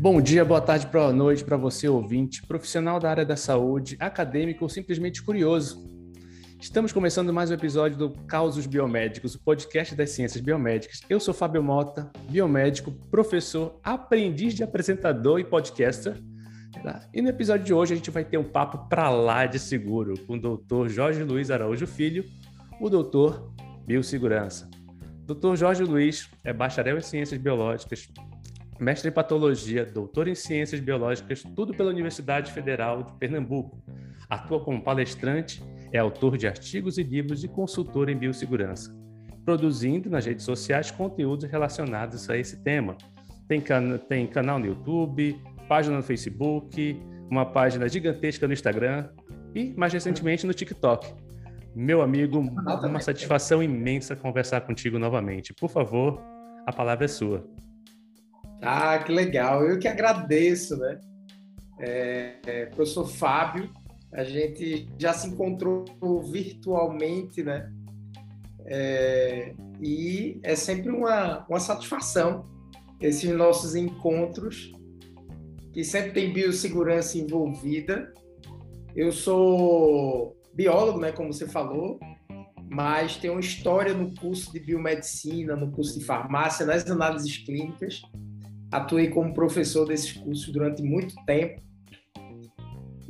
Bom dia, boa tarde, boa noite para você, ouvinte, profissional da área da saúde, acadêmico ou simplesmente curioso. Estamos começando mais um episódio do Causos Biomédicos, o podcast das ciências biomédicas. Eu sou Fábio Mota, biomédico, professor, aprendiz de apresentador e podcaster. E no episódio de hoje a gente vai ter um papo para lá de seguro com o doutor Jorge Luiz Araújo Filho, o doutor Biossegurança. Doutor Jorge Luiz é bacharel em ciências biológicas, mestre em patologia, doutor em ciências biológicas, tudo pela Universidade Federal de Pernambuco. Atua como palestrante, é autor de artigos e livros e consultor em biossegurança, produzindo nas redes sociais conteúdos relacionados a esse tema. Tem, can tem canal no YouTube, página no Facebook, uma página gigantesca no Instagram e, mais recentemente, no TikTok. Meu amigo, uma satisfação imensa conversar contigo novamente. Por favor, a palavra é sua. Ah, que legal. Eu que agradeço, né? É, é, professor Fábio, a gente já se encontrou virtualmente, né? É, e é sempre uma, uma satisfação esses nossos encontros, que sempre tem biossegurança envolvida. Eu sou biólogo, né, como você falou, mas tenho uma história no curso de biomedicina, no curso de farmácia, nas análises clínicas atuei como professor desses cursos durante muito tempo.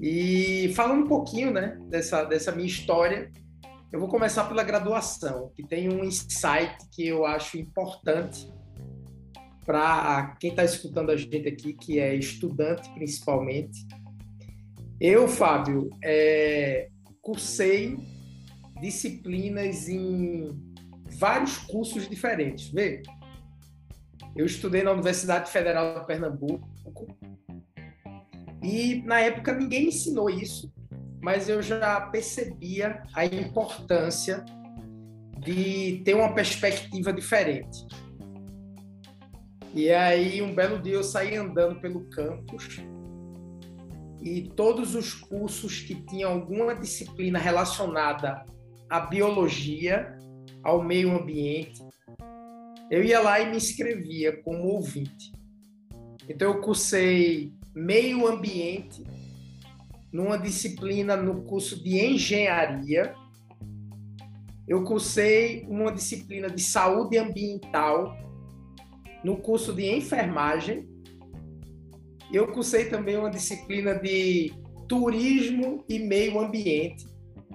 E falando um pouquinho né, dessa, dessa minha história, eu vou começar pela graduação, que tem um insight que eu acho importante para quem está escutando a gente aqui, que é estudante principalmente. Eu, Fábio, é, cursei disciplinas em vários cursos diferentes. Vê, eu estudei na Universidade Federal de Pernambuco e na época ninguém ensinou isso, mas eu já percebia a importância de ter uma perspectiva diferente. E aí, um belo dia, eu saí andando pelo campus e todos os cursos que tinham alguma disciplina relacionada à biologia, ao meio ambiente, eu ia lá e me inscrevia como ouvinte. Então, eu cursei meio ambiente numa disciplina no curso de engenharia. Eu cursei uma disciplina de saúde ambiental no curso de enfermagem. Eu cursei também uma disciplina de turismo e meio ambiente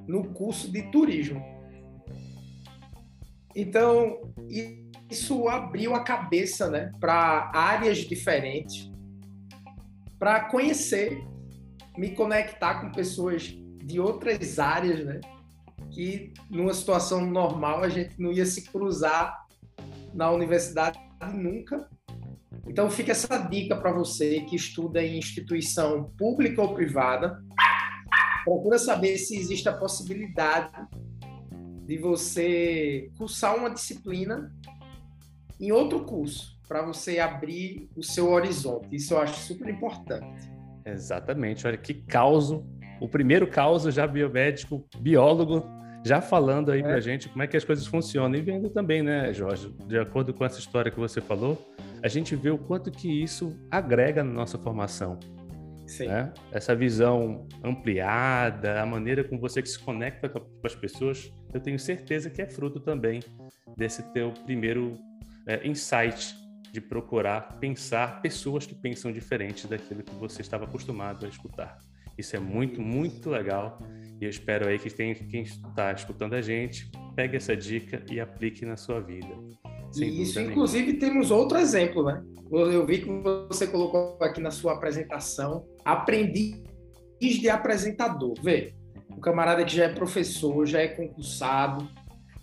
no curso de turismo. Então, isso abriu a cabeça né, para áreas diferentes, para conhecer, me conectar com pessoas de outras áreas, né, que numa situação normal a gente não ia se cruzar na universidade nunca. Então fica essa dica para você que estuda em instituição pública ou privada, procura saber se existe a possibilidade de você cursar uma disciplina em outro curso, para você abrir o seu horizonte. Isso eu acho super importante. Exatamente. Olha que causo. O primeiro causo já biomédico, biólogo, já falando aí é. para a gente como é que as coisas funcionam. E vendo também, né, Jorge, de acordo com essa história que você falou, a gente vê o quanto que isso agrega na nossa formação. Sim. Né? Essa visão ampliada, a maneira como você se conecta com as pessoas, eu tenho certeza que é fruto também desse teu primeiro é, insight de procurar pensar pessoas que pensam diferente daquilo que você estava acostumado a escutar. Isso é muito, muito legal e eu espero aí que quem está escutando a gente pegue essa dica e aplique na sua vida. Sem Isso, inclusive, nenhuma. temos outro exemplo, né? Eu vi que você colocou aqui na sua apresentação, aprendiz de apresentador. Vê, o camarada que já é professor, já é concursado,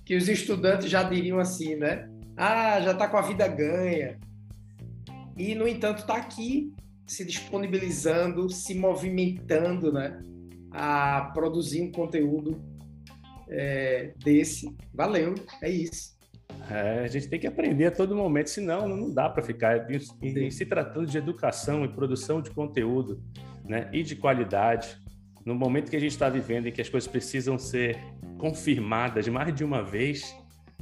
que os estudantes já diriam assim, né? ah, já está com a vida ganha. E, no entanto, está aqui se disponibilizando, se movimentando, né? A produzir um conteúdo é, desse. Valeu, é isso. É, a gente tem que aprender a todo momento, senão não dá para ficar. E, se tratando de educação e produção de conteúdo né, e de qualidade, no momento que a gente está vivendo em que as coisas precisam ser confirmadas mais de uma vez,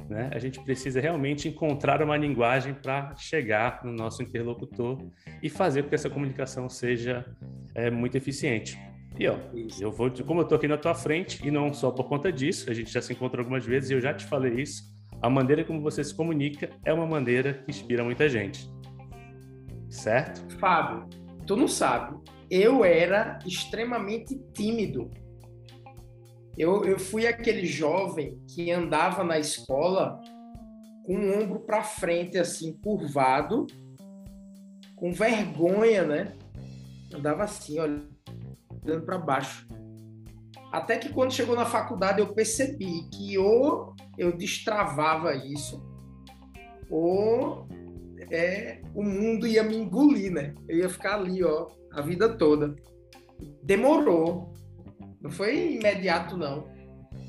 né, a gente precisa realmente encontrar uma linguagem para chegar no nosso interlocutor e fazer com que essa comunicação seja é, muito eficiente. E ó, eu vou, como eu estou aqui na tua frente, e não só por conta disso, a gente já se encontrou algumas vezes e eu já te falei isso, a maneira como você se comunica é uma maneira que inspira muita gente. Certo? Fábio, tu não sabe, eu era extremamente tímido. Eu, eu fui aquele jovem que andava na escola com o ombro para frente, assim, curvado, com vergonha, né? Andava assim, olha, olhando para baixo. Até que quando chegou na faculdade eu percebi que ou eu destravava isso, ou é, o mundo ia me engolir, né? Eu ia ficar ali, ó, a vida toda. Demorou. Não foi imediato, não.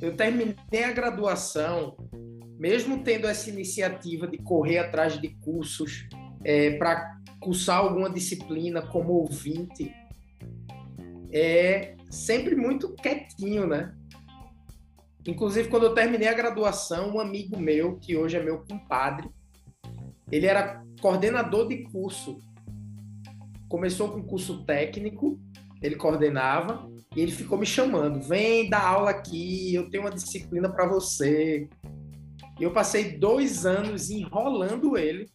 Eu terminei a graduação, mesmo tendo essa iniciativa de correr atrás de cursos é, para cursar alguma disciplina como ouvinte, é sempre muito quietinho, né? Inclusive, quando eu terminei a graduação, um amigo meu, que hoje é meu compadre, ele era coordenador de curso. Começou com curso técnico, ele coordenava, e ele ficou me chamando: vem dar aula aqui, eu tenho uma disciplina para você. E eu passei dois anos enrolando ele,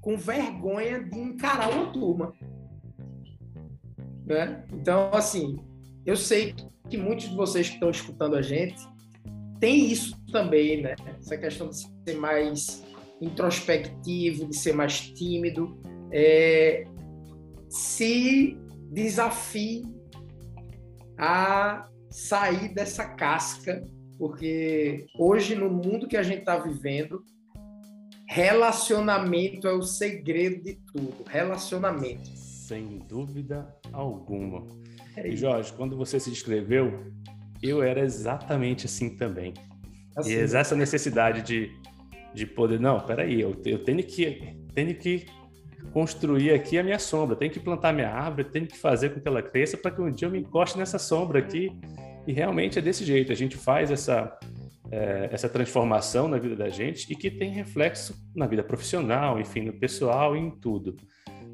com vergonha de encarar uma turma. Né? Então, assim, eu sei que muitos de vocês que estão escutando a gente tem isso também, né? Essa questão de ser mais introspectivo, de ser mais tímido. É, se desafie a sair dessa casca, porque hoje, no mundo que a gente está vivendo, relacionamento é o segredo de tudo. Relacionamento. Sem dúvida alguma. É e Jorge, quando você se inscreveu, eu era exatamente assim também. Assim, e essa necessidade de, de poder, não, peraí, eu, eu tenho que tenho que construir aqui a minha sombra, tenho que plantar minha árvore, tenho que fazer com que ela cresça para que um dia eu me encoste nessa sombra aqui. E realmente é desse jeito, a gente faz essa é, essa transformação na vida da gente e que tem reflexo na vida profissional, enfim, no pessoal e em tudo.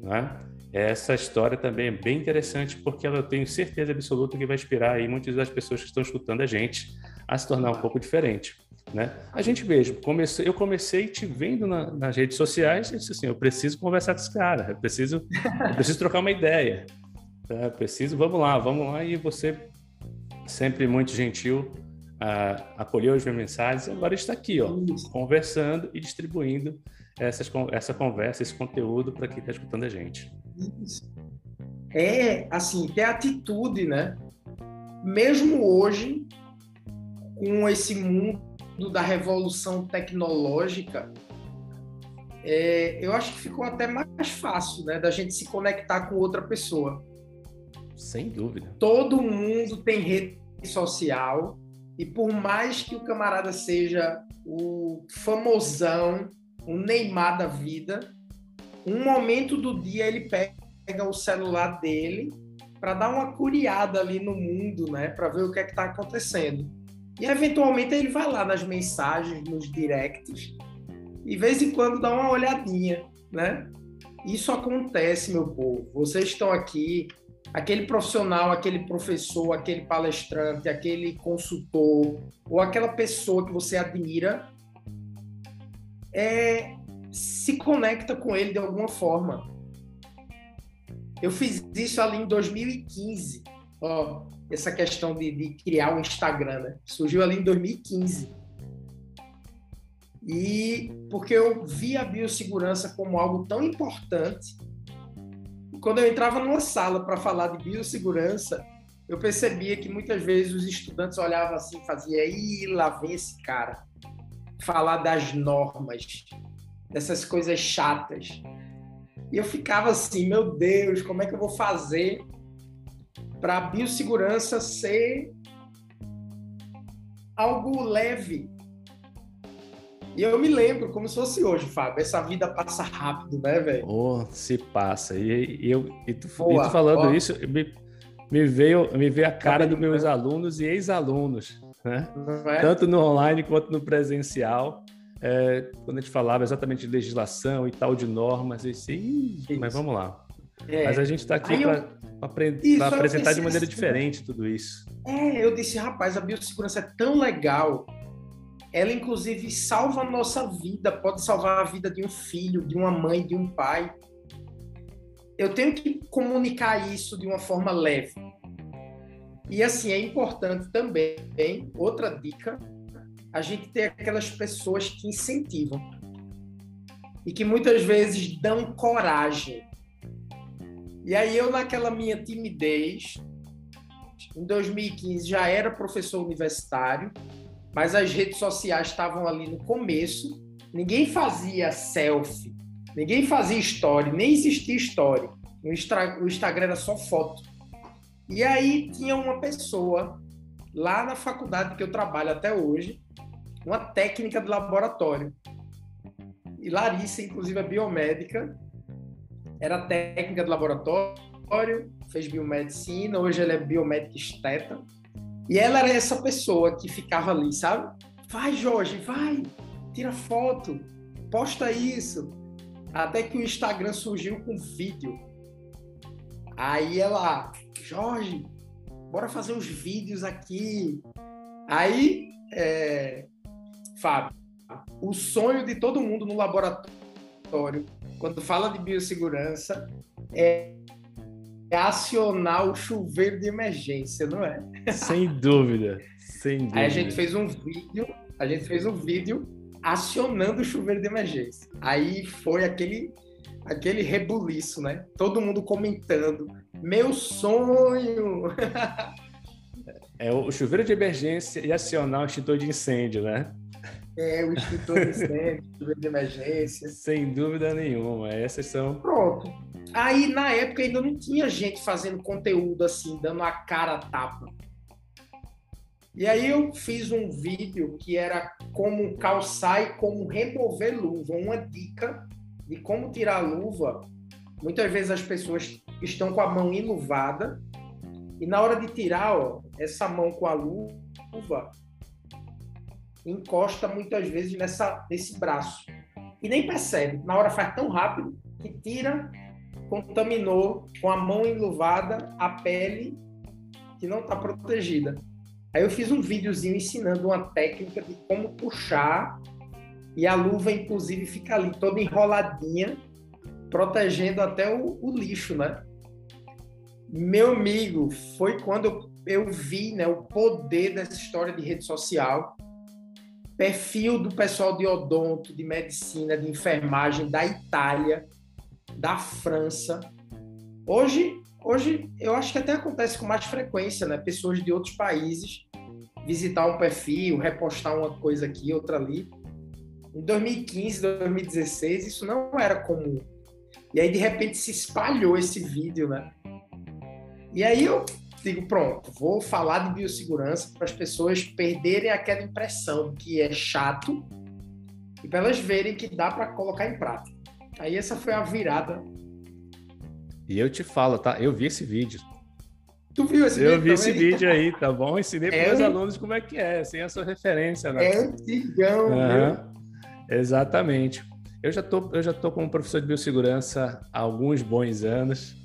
Né? Essa história também é bem interessante porque ela eu tenho certeza absoluta que vai inspirar aí muitas das pessoas que estão escutando a gente a se tornar um pouco diferente. Né? A gente mesmo, comecei, eu comecei te vendo na, nas redes sociais e disse assim, eu preciso conversar com esse cara, eu preciso, eu preciso trocar uma ideia, tá? preciso, vamos lá, vamos lá, e você sempre muito gentil, uh, acolheu as minhas mensagens, agora está aqui, ó, conversando e distribuindo essas, essa conversa, esse conteúdo para quem está escutando a gente. É, assim, ter atitude, né? Mesmo hoje, com esse mundo da revolução tecnológica, é, eu acho que ficou até mais fácil, né, da gente se conectar com outra pessoa. Sem dúvida. Todo mundo tem rede social e por mais que o camarada seja o famosão, o Neymar da vida, um momento do dia ele pega o celular dele para dar uma curiada ali no mundo, né, para ver o que é que está acontecendo. E eventualmente ele vai lá nas mensagens, nos directs, e de vez em quando dá uma olhadinha, né? Isso acontece, meu povo. Vocês estão aqui, aquele profissional, aquele professor, aquele palestrante, aquele consultor, ou aquela pessoa que você admira, é, se conecta com ele de alguma forma. Eu fiz isso ali em 2015. Ó, essa questão de, de criar um Instagram, né? Surgiu ali em 2015. E porque eu vi a biossegurança como algo tão importante. Quando eu entrava numa sala para falar de biossegurança, eu percebia que muitas vezes os estudantes olhavam assim e faziam, aí lá vem esse cara falar das normas, dessas coisas chatas. E eu ficava assim, meu Deus, como é que eu vou fazer para a biossegurança ser algo leve. E eu me lembro como se fosse hoje, Fábio. Essa vida passa rápido, né, velho? Oh, se passa. E, e eu, e tu, Boa, e tu falando isso, me, me, veio, me veio a cara dos meus alunos e ex-alunos. né? É? Tanto no online quanto no presencial. É, quando a gente falava exatamente de legislação e tal, de normas, e sim, mas vamos lá. É. Mas a gente está aqui para apresentar de maneira assim, diferente tudo isso. É, eu disse, rapaz, a biossegurança é tão legal. Ela, inclusive, salva a nossa vida, pode salvar a vida de um filho, de uma mãe, de um pai. Eu tenho que comunicar isso de uma forma leve. E assim, é importante também, outra dica, a gente ter aquelas pessoas que incentivam e que muitas vezes dão coragem. E aí eu naquela minha timidez, em 2015 já era professor universitário, mas as redes sociais estavam ali no começo, ninguém fazia selfie, ninguém fazia story, nem existia story. O Instagram era só foto. E aí tinha uma pessoa lá na faculdade que eu trabalho até hoje, uma técnica de laboratório. E Larissa, inclusive, é biomédica, era técnica de laboratório, fez biomedicina, hoje ela é biomédica esteta. E ela era essa pessoa que ficava ali, sabe? Vai, Jorge, vai, tira foto, posta isso. Até que o Instagram surgiu com vídeo. Aí ela, Jorge, bora fazer uns vídeos aqui. Aí, é, Fábio, o sonho de todo mundo no laboratório, quando fala de biossegurança, é acionar o chuveiro de emergência, não é? Sem dúvida, sem dúvida. Aí a gente fez um vídeo, a gente fez um vídeo acionando o chuveiro de emergência. Aí foi aquele aquele rebuliço, né? Todo mundo comentando. Meu sonho! é o chuveiro de emergência e acionar o extintor de incêndio, né? É, o extintor de incêndio, de emergência. Sem dúvida nenhuma, essas são. Pronto. Aí, na época, ainda não tinha gente fazendo conteúdo assim, dando a cara a tapa. E aí eu fiz um vídeo que era como calçar e como remover luva, uma dica de como tirar a luva, muitas vezes as pessoas estão com a mão enluvada e na hora de tirar, ó, essa mão com a luva encosta muitas vezes nessa, nesse braço e nem percebe. Na hora faz tão rápido que tira, contaminou com a mão enluvada a pele que não está protegida. Aí eu fiz um videozinho ensinando uma técnica de como puxar e a luva, inclusive, fica ali toda enroladinha, protegendo até o, o lixo, né? Meu amigo, foi quando eu, eu vi né, o poder dessa história de rede social. Perfil do pessoal de odonto, de medicina, de enfermagem da Itália, da França. Hoje, hoje eu acho que até acontece com mais frequência, né? Pessoas de outros países visitar um perfil, repostar uma coisa aqui, outra ali. Em 2015, 2016, isso não era comum. E aí, de repente, se espalhou esse vídeo, né? E aí eu digo, pronto, vou falar de biossegurança para as pessoas perderem aquela impressão que é chato e para elas verem que dá para colocar em prática. Aí essa foi a virada. E eu te falo, tá? Eu vi esse vídeo. Tu viu esse eu vídeo? Eu vi também? esse vídeo aí, tá bom? Ensinei para é meus alunos como é que é, sem a sua referência, né? É antigão, uhum. Exatamente. Eu já tô, eu já tô como professor de biossegurança há alguns bons anos,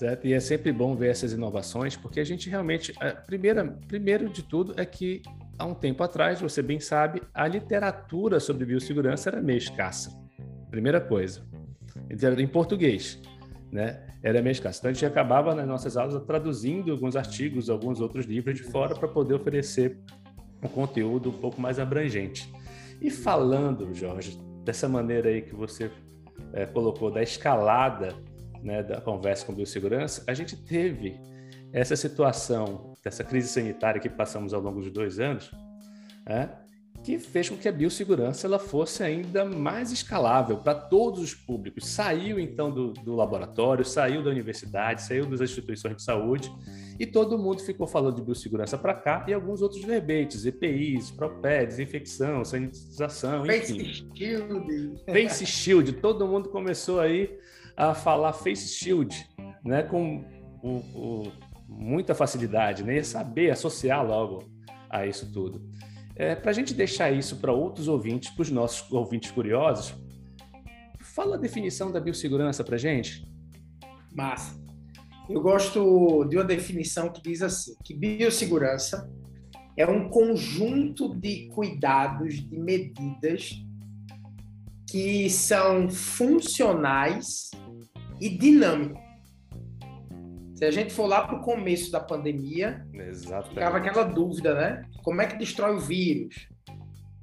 certo? E é sempre bom ver essas inovações, porque a gente realmente, a primeira, primeiro de tudo é que há um tempo atrás, você bem sabe, a literatura sobre biossegurança era meio escassa. Primeira coisa, em português, né? Era meio escassa. Então a gente acabava nas nossas aulas traduzindo alguns artigos, alguns outros livros de fora para poder oferecer um conteúdo um pouco mais abrangente. E falando, Jorge, dessa maneira aí que você é, colocou, da escalada né, da conversa com biossegurança, a gente teve essa situação, dessa crise sanitária que passamos ao longo de dois anos, né, que fez com que a biossegurança ela fosse ainda mais escalável para todos os públicos. Saiu então do, do, laboratório, saiu da universidade, saiu das instituições de saúde e todo mundo ficou falando de biossegurança para cá e alguns outros verbetes, EPIs, PROPEDs, infecção, sanitização, enfim. Face Shield. Face Shield, todo mundo começou aí a falar Face Shield, né, com o, o, muita facilidade, né, saber associar logo a isso tudo. É, para a gente deixar isso para outros ouvintes, para os nossos ouvintes curiosos, fala a definição da biossegurança para gente. Massa. Eu gosto de uma definição que diz assim, que biossegurança é um conjunto de cuidados, de medidas que são funcionais e dinâmicos. Se a gente for lá para o começo da pandemia, Exatamente. ficava aquela dúvida, né? Como é que destrói o vírus?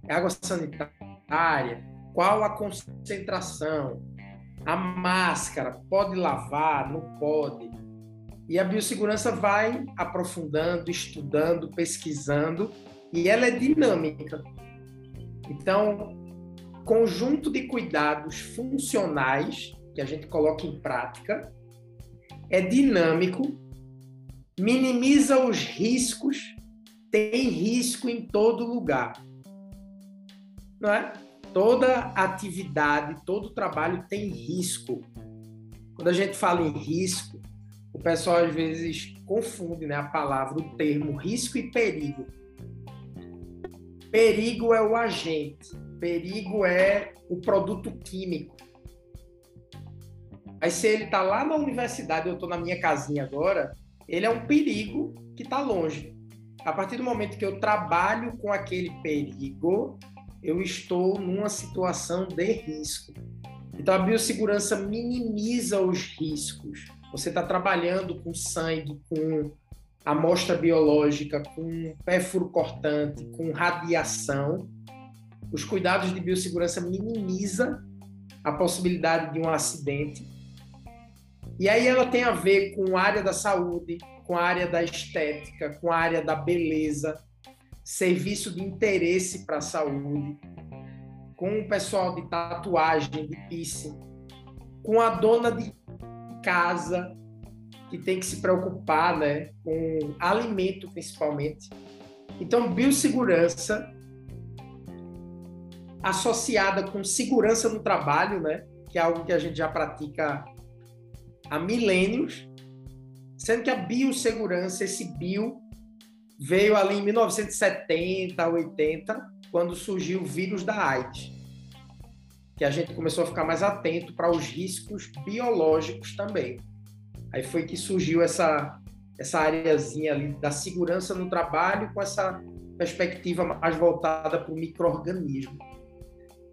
É água sanitária? Qual a concentração? A máscara, pode lavar? Não pode? E a biossegurança vai aprofundando, estudando, pesquisando, e ela é dinâmica. Então, conjunto de cuidados funcionais que a gente coloca em prática é dinâmico, minimiza os riscos, tem risco em todo lugar. Não é? Toda atividade, todo trabalho tem risco. Quando a gente fala em risco, o pessoal às vezes confunde né, a palavra, o termo risco e perigo. Perigo é o agente, perigo é o produto químico. Mas se ele está lá na universidade, eu estou na minha casinha agora, ele é um perigo que está longe. A partir do momento que eu trabalho com aquele perigo, eu estou numa situação de risco. Então a biossegurança minimiza os riscos. Você está trabalhando com sangue, com amostra biológica, com pérfuro cortante, com radiação. Os cuidados de biossegurança minimiza a possibilidade de um acidente. E aí ela tem a ver com a área da saúde, com a área da estética, com a área da beleza, serviço de interesse para a saúde, com o pessoal de tatuagem, de piercing, com a dona de casa que tem que se preocupar, né, com alimento principalmente. Então, biossegurança associada com segurança no trabalho, né, que é algo que a gente já pratica há milênios, sendo que a biossegurança, esse bio, veio ali em 1970, 80, quando surgiu o vírus da AIDS, que a gente começou a ficar mais atento para os riscos biológicos também. Aí foi que surgiu essa essa areazinha ali da segurança no trabalho com essa perspectiva mais voltada para o microorganismo.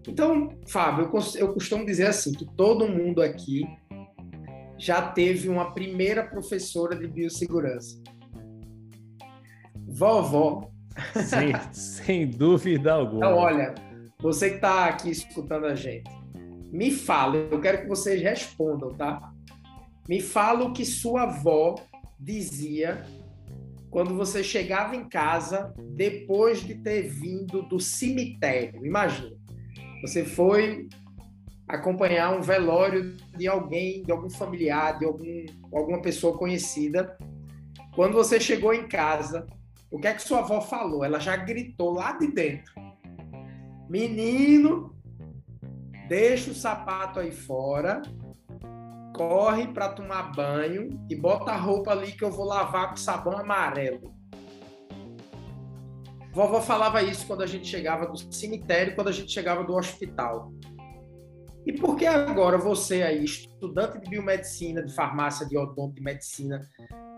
Então, Fábio, eu, costumo dizer assim que todo mundo aqui já teve uma primeira professora de biossegurança. Vovó. Sem, sem dúvida alguma. Então, olha, você que está aqui escutando a gente, me fala, eu quero que vocês respondam, tá? Me fala o que sua avó dizia quando você chegava em casa depois de ter vindo do cemitério. Imagina, você foi acompanhar um velório de alguém, de algum familiar, de algum, alguma pessoa conhecida. Quando você chegou em casa, o que é que sua avó falou? Ela já gritou lá de dentro: Menino, deixa o sapato aí fora, corre para tomar banho e bota a roupa ali que eu vou lavar com sabão amarelo. Vovó falava isso quando a gente chegava do cemitério, quando a gente chegava do hospital. E por que agora você aí, estudante de biomedicina, de farmácia, de odonto, de medicina,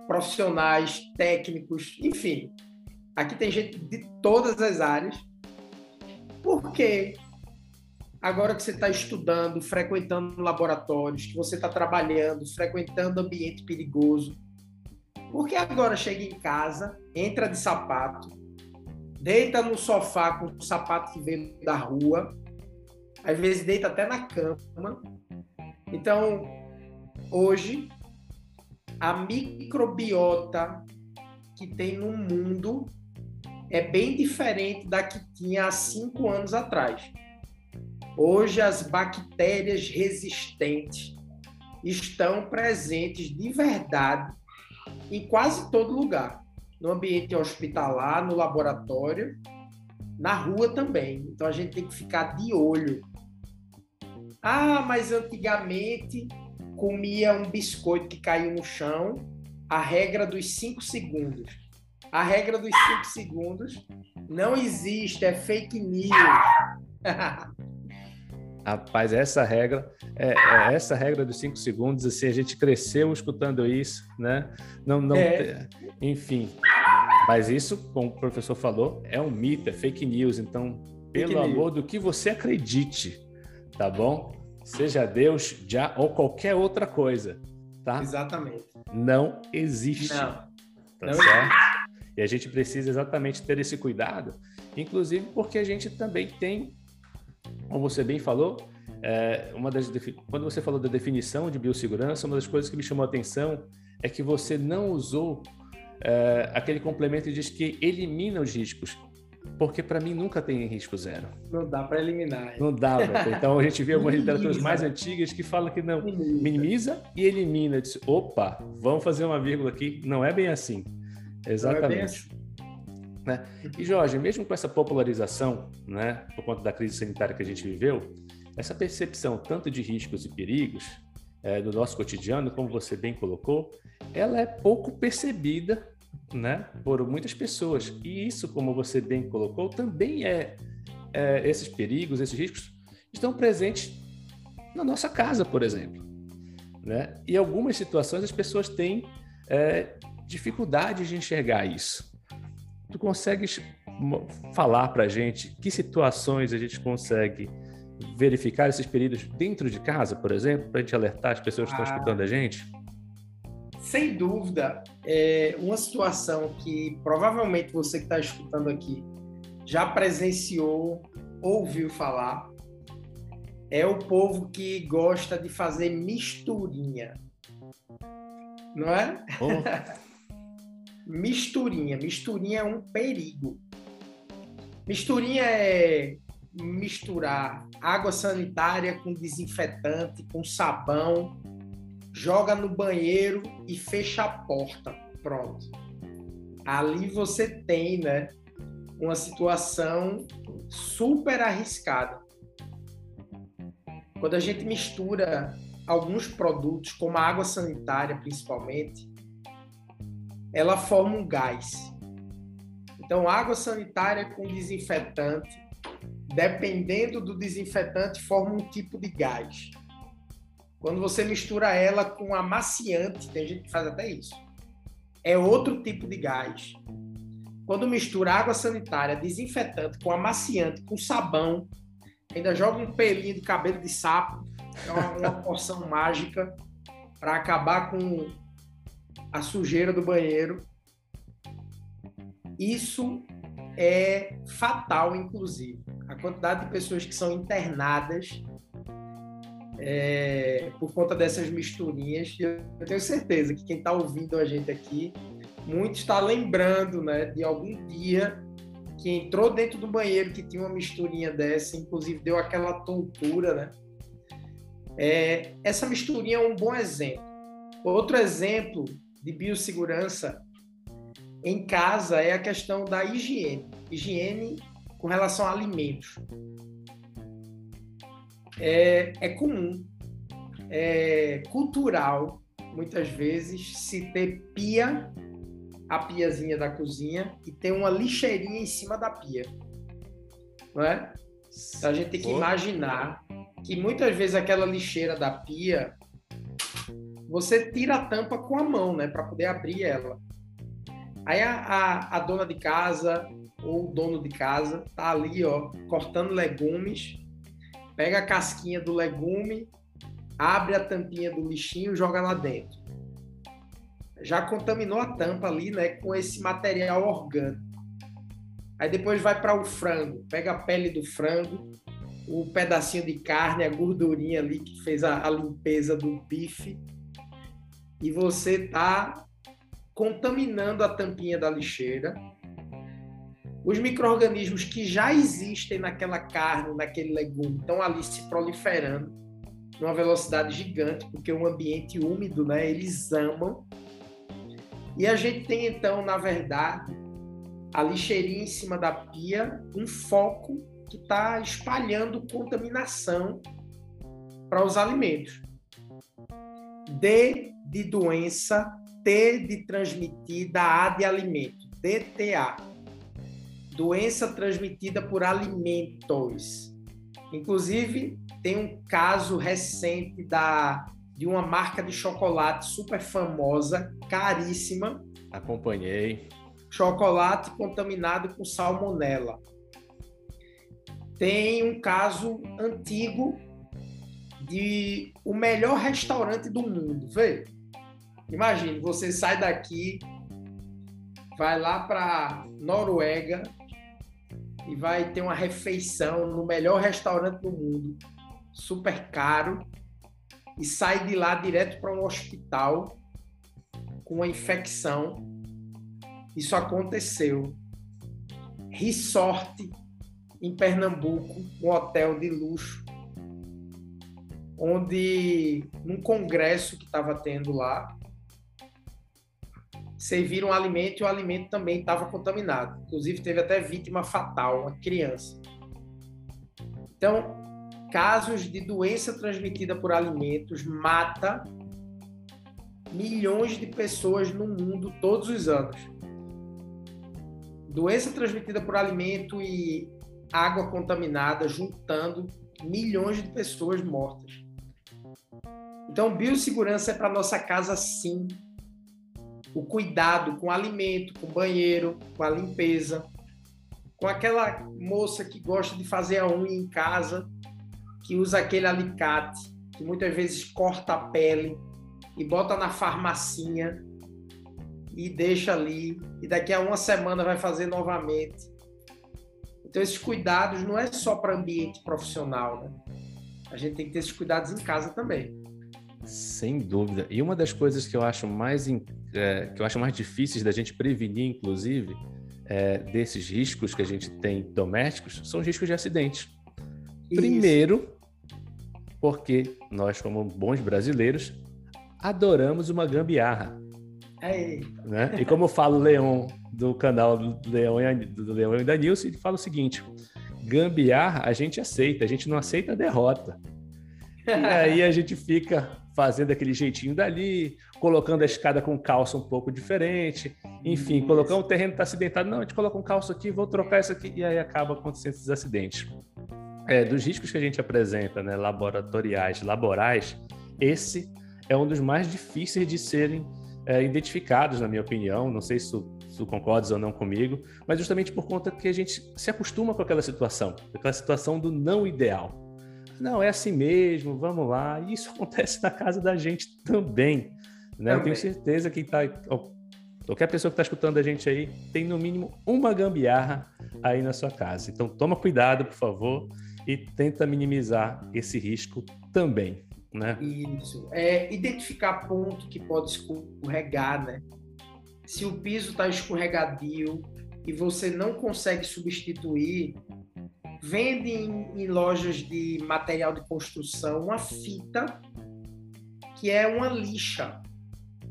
profissionais, técnicos, enfim, aqui tem gente de todas as áreas. Por que agora que você está estudando, frequentando laboratórios, que você está trabalhando, frequentando ambiente perigoso, por que agora chega em casa, entra de sapato, deita no sofá com o sapato que veio da rua, às vezes deita até na cama. Então, hoje, a microbiota que tem no mundo é bem diferente da que tinha há cinco anos atrás. Hoje, as bactérias resistentes estão presentes de verdade em quase todo lugar. No ambiente hospitalar, no laboratório, na rua também. Então, a gente tem que ficar de olho ah, mas antigamente comia um biscoito que caiu no chão, a regra dos cinco segundos. a regra dos 5 segundos não existe, é fake news. Rapaz, essa regra, é, é essa regra dos cinco segundos, assim, a gente cresceu escutando isso, né? Não, não, é. Enfim, mas isso, como o professor falou, é um mito, é fake news. Então, pelo fake amor news. do que você acredite, tá bom? Seja Deus, já ou qualquer outra coisa, tá? Exatamente. Não existe. Não. Tá não certo? Existe. E a gente precisa exatamente ter esse cuidado, inclusive porque a gente também tem como você bem falou, é, uma das quando você falou da definição de biossegurança, uma das coisas que me chamou a atenção é que você não usou é, aquele complemento diz que elimina os riscos, porque para mim nunca tem risco zero. Não dá para eliminar. Não dá. Então a gente vê algumas literaturas mais antigas que falam que não minimiza, minimiza e elimina. Diz, Opa, vamos fazer uma vírgula aqui. Não é bem assim. Exatamente. É bem assim. Né? E Jorge, mesmo com essa popularização, né, por conta da crise sanitária que a gente viveu, essa percepção tanto de riscos e perigos é, do nosso cotidiano, como você bem colocou, ela é pouco percebida né, por muitas pessoas. E isso, como você bem colocou, também é, é esses perigos, esses riscos estão presentes na nossa casa, por exemplo. Né? E algumas situações as pessoas têm é, dificuldade de enxergar isso. Tu consegues falar para a gente que situações a gente consegue verificar esses períodos dentro de casa, por exemplo, para a gente alertar as pessoas que estão ah, escutando a gente? Sem dúvida, é uma situação que provavelmente você que está escutando aqui já presenciou, ouviu falar, é o povo que gosta de fazer misturinha. Não é? Oh. misturinha. Misturinha é um perigo. Misturinha é misturar água sanitária com desinfetante, com sabão, joga no banheiro e fecha a porta. Pronto. Ali você tem, né, uma situação super arriscada. Quando a gente mistura alguns produtos, como a água sanitária principalmente, ela forma um gás. Então, água sanitária com desinfetante, dependendo do desinfetante, forma um tipo de gás. Quando você mistura ela com amaciante, tem gente que faz até isso, é outro tipo de gás. Quando mistura água sanitária, desinfetante com amaciante, com sabão, ainda joga um pelinho de cabelo de sapo, é uma, uma poção mágica para acabar com a sujeira do banheiro. Isso é fatal, inclusive. A quantidade de pessoas que são internadas é, por conta dessas misturinhas. Eu tenho certeza que quem está ouvindo a gente aqui, muito está lembrando né, de algum dia que entrou dentro do banheiro que tinha uma misturinha dessa, inclusive deu aquela tontura, né? É, essa misturinha é um bom exemplo. Outro exemplo de biossegurança em casa é a questão da higiene. Higiene com relação a alimentos. É, é comum, é cultural, muitas vezes, se ter pia, a piazinha da cozinha, e ter uma lixeirinha em cima da pia. Não é? Então a gente tem que imaginar que muitas vezes aquela lixeira da pia você tira a tampa com a mão, né, para poder abrir ela. Aí a, a, a, dona de casa ou o dono de casa tá ali, ó, cortando legumes, pega a casquinha do legume, abre a tampinha do lixinho, joga lá dentro. Já contaminou a tampa ali, né, com esse material orgânico. Aí depois vai para o frango, pega a pele do frango, o pedacinho de carne, a gordurinha ali que fez a, a limpeza do bife e você está contaminando a tampinha da lixeira. Os micro-organismos que já existem naquela carne, naquele legume, estão ali se proliferando numa velocidade gigante, porque o ambiente úmido, né, eles amam. E a gente tem então, na verdade, a lixeirinha em cima da pia, um foco que está espalhando contaminação para os alimentos. D de doença, T de transmitida, A de alimento. DTA, doença transmitida por alimentos. Inclusive, tem um caso recente da, de uma marca de chocolate super famosa, caríssima. Acompanhei. Chocolate contaminado com salmonela. Tem um caso antigo de o melhor restaurante do mundo. Vê? Imagine, você sai daqui, vai lá para Noruega e vai ter uma refeição no melhor restaurante do mundo, super caro, e sai de lá direto para um hospital com uma infecção. Isso aconteceu. Resort em Pernambuco, um hotel de luxo, onde num congresso que estava tendo lá, serviram um alimento e o alimento também estava contaminado. Inclusive, teve até vítima fatal, uma criança. Então, casos de doença transmitida por alimentos mata milhões de pessoas no mundo todos os anos. Doença transmitida por alimento e água contaminada juntando milhões de pessoas mortas. Então, biossegurança é para nossa casa sim, o cuidado com o alimento, com o banheiro, com a limpeza, com aquela moça que gosta de fazer a unha em casa, que usa aquele alicate, que muitas vezes corta a pele e bota na farmacinha e deixa ali, e daqui a uma semana vai fazer novamente. Então, esses cuidados não é só para ambiente profissional, né? A gente tem que ter esses cuidados em casa também. Sem dúvida. E uma das coisas que eu acho mais é, que eu acho mais difíceis da gente prevenir, inclusive, é, desses riscos que a gente tem domésticos, são os riscos de acidentes. Isso. Primeiro, porque nós, como bons brasileiros, adoramos uma gambiarra. Né? E como fala o Leão do canal do Leão, do Leão e da Nilce, ele fala o seguinte: gambiarra a gente aceita, a gente não aceita a derrota. E aí a gente fica fazendo aquele jeitinho dali, colocando a escada com calça um pouco diferente, enfim, colocar um terreno está acidentado, não, a gente coloca um calço aqui, vou trocar isso aqui, e aí acaba acontecendo esses acidentes. É, dos riscos que a gente apresenta, né, laboratoriais, laborais, esse é um dos mais difíceis de serem é, identificados, na minha opinião. Não sei se tu, se tu concordas ou não comigo, mas justamente por conta que a gente se acostuma com aquela situação, aquela situação do não ideal. Não, é assim mesmo, vamos lá. E isso acontece na casa da gente também. Né? Eu tenho certeza que tá, qualquer pessoa que está escutando a gente aí tem no mínimo uma gambiarra aí na sua casa. Então toma cuidado, por favor, e tenta minimizar esse risco também. Né? Isso. É identificar ponto que pode escorregar, né? Se o piso está escorregadio e você não consegue substituir, vende em, em lojas de material de construção uma fita que é uma lixa.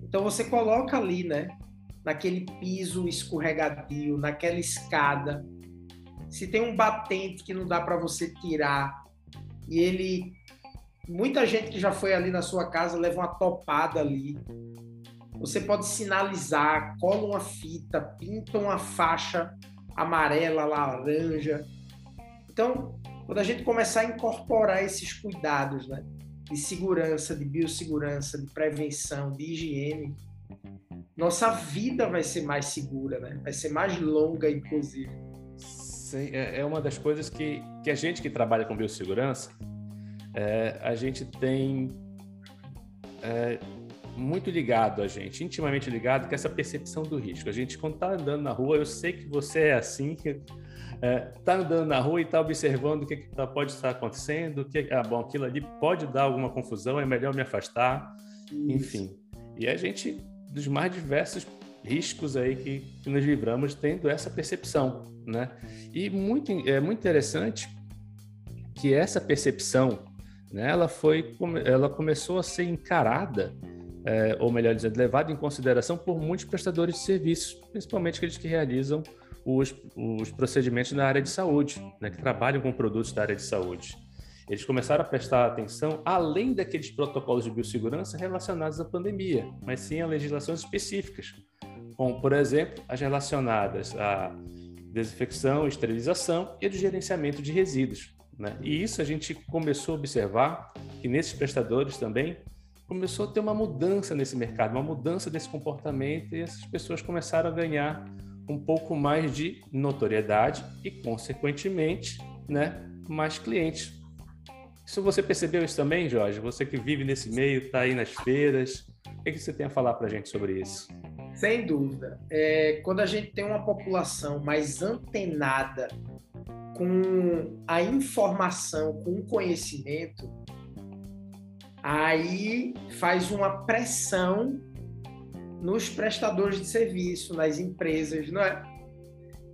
Então você coloca ali, né? Naquele piso escorregadio, naquela escada. Se tem um batente que não dá para você tirar e ele muita gente que já foi ali na sua casa leva uma topada ali. Você pode sinalizar, cola uma fita, pinta uma faixa amarela, laranja então, quando a gente começar a incorporar esses cuidados, né, de segurança, de biossegurança, de prevenção, de higiene, nossa vida vai ser mais segura, né? Vai ser mais longa, inclusive. Sim, é, é uma das coisas que, que a gente que trabalha com biossegurança, é, a gente tem é, muito ligado a gente, intimamente ligado com essa percepção do risco. A gente, quando está andando na rua, eu sei que você é assim, está é, andando na rua e está observando o que, que tá, pode estar acontecendo, que ah, bom, aquilo ali pode dar alguma confusão, é melhor me afastar, Isso. enfim. E a gente, dos mais diversos riscos aí que, que, nos livramos tendo essa percepção, né? E muito, é muito interessante que essa percepção, né, ela foi, ela começou a ser encarada, é, ou melhor dizendo, levada em consideração por muitos prestadores de serviços, principalmente aqueles que realizam os, os procedimentos na área de saúde, né, que trabalham com produtos da área de saúde. Eles começaram a prestar atenção além daqueles protocolos de biossegurança relacionados à pandemia, mas sim a legislações específicas, como, por exemplo, as relacionadas à desinfecção, esterilização e do gerenciamento de resíduos. Né? E isso a gente começou a observar que nesses prestadores também começou a ter uma mudança nesse mercado, uma mudança desse comportamento e essas pessoas começaram a ganhar um pouco mais de notoriedade e, consequentemente, né, mais clientes. Isso você percebeu isso também, Jorge? Você que vive nesse meio, está aí nas feiras, o que, você tem a falar para a gente sobre isso? Sem dúvida. É, quando a gente tem uma população mais antenada com a informação, com o conhecimento, aí faz uma pressão nos prestadores de serviço, nas empresas, não é?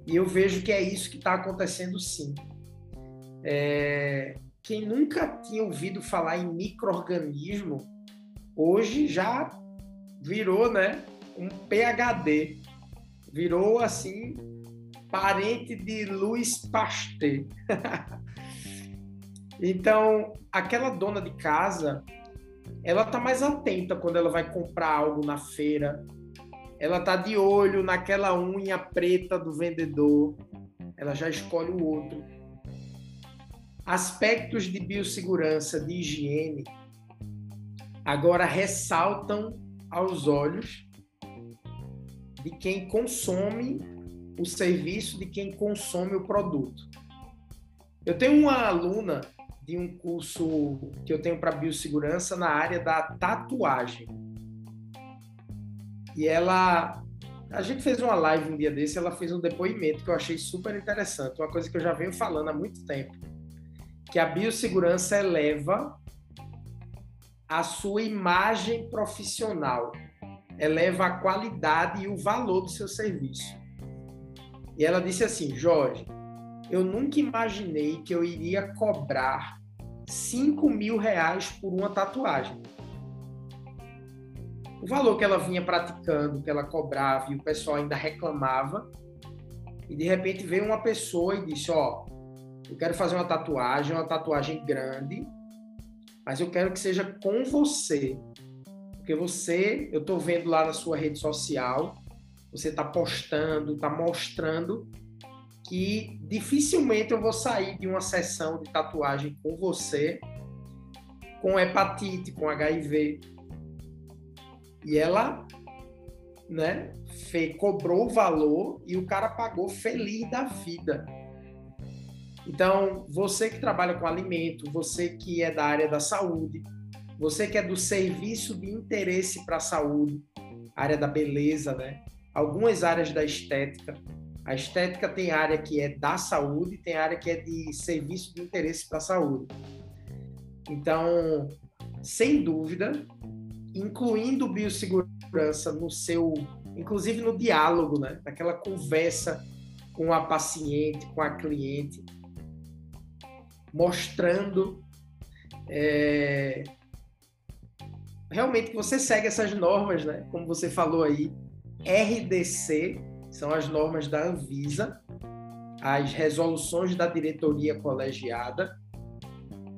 E eu vejo que é isso que está acontecendo sim. É, quem nunca tinha ouvido falar em microorganismo, hoje já virou, né, um PhD. Virou assim parente de Louis Pasteur. então, aquela dona de casa, ela tá mais atenta quando ela vai comprar algo na feira. Ela tá de olho naquela unha preta do vendedor. Ela já escolhe o outro aspectos de biossegurança, de higiene, agora ressaltam aos olhos de quem consome o serviço, de quem consome o produto. Eu tenho uma aluna de um curso que eu tenho para biossegurança na área da tatuagem. E ela a gente fez uma live um dia desse, ela fez um depoimento que eu achei super interessante, uma coisa que eu já venho falando há muito tempo que a biossegurança eleva a sua imagem profissional, eleva a qualidade e o valor do seu serviço. E ela disse assim, Jorge, eu nunca imaginei que eu iria cobrar 5 mil reais por uma tatuagem. O valor que ela vinha praticando, que ela cobrava e o pessoal ainda reclamava, e de repente veio uma pessoa e disse: Ó, eu quero fazer uma tatuagem, uma tatuagem grande, mas eu quero que seja com você. Porque você, eu estou vendo lá na sua rede social, você está postando, está mostrando que dificilmente eu vou sair de uma sessão de tatuagem com você com hepatite, com HIV. E ela, né, fez, cobrou o valor e o cara pagou feliz da vida. Então, você que trabalha com alimento, você que é da área da saúde, você que é do serviço de interesse para a saúde, área da beleza, né? Algumas áreas da estética. A estética tem área que é da saúde, tem área que é de serviço de interesse para a saúde. Então, sem dúvida, incluindo biossegurança no seu, inclusive no diálogo, né? Naquela conversa com a paciente, com a cliente, mostrando é, realmente que você segue essas normas, né? Como você falou aí, RDC são as normas da Anvisa, as resoluções da diretoria colegiada,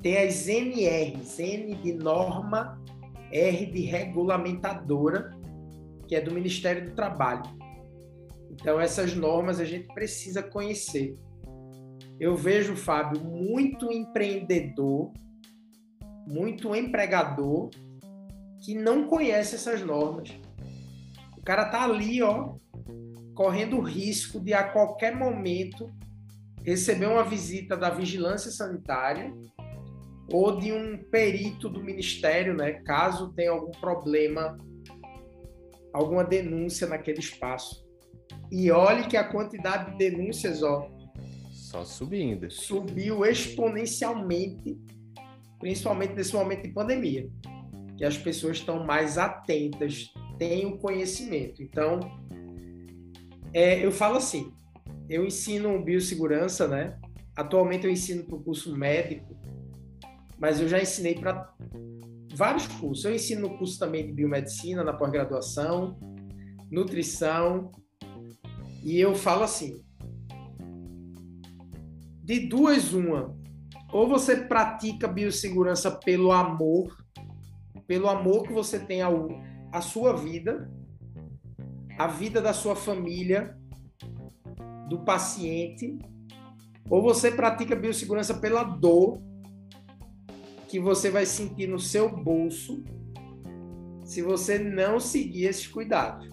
tem as NRs, N de norma, R de regulamentadora, que é do Ministério do Trabalho. Então essas normas a gente precisa conhecer eu vejo, Fábio, muito empreendedor, muito empregador que não conhece essas normas. O cara tá ali, ó, correndo o risco de a qualquer momento receber uma visita da vigilância sanitária ou de um perito do ministério, né, caso tenha algum problema, alguma denúncia naquele espaço. E olhe que a quantidade de denúncias, ó, só subindo. Subiu exponencialmente, principalmente nesse momento de pandemia, que as pessoas estão mais atentas, têm o conhecimento. Então, é, eu falo assim, eu ensino biossegurança, né? Atualmente eu ensino para o curso médico, mas eu já ensinei para vários cursos. Eu ensino no curso também de biomedicina na pós-graduação, nutrição, e eu falo assim: de duas, uma. Ou você pratica biossegurança pelo amor, pelo amor que você tem ao, à sua vida, a vida da sua família, do paciente, ou você pratica biossegurança pela dor que você vai sentir no seu bolso se você não seguir esses cuidados.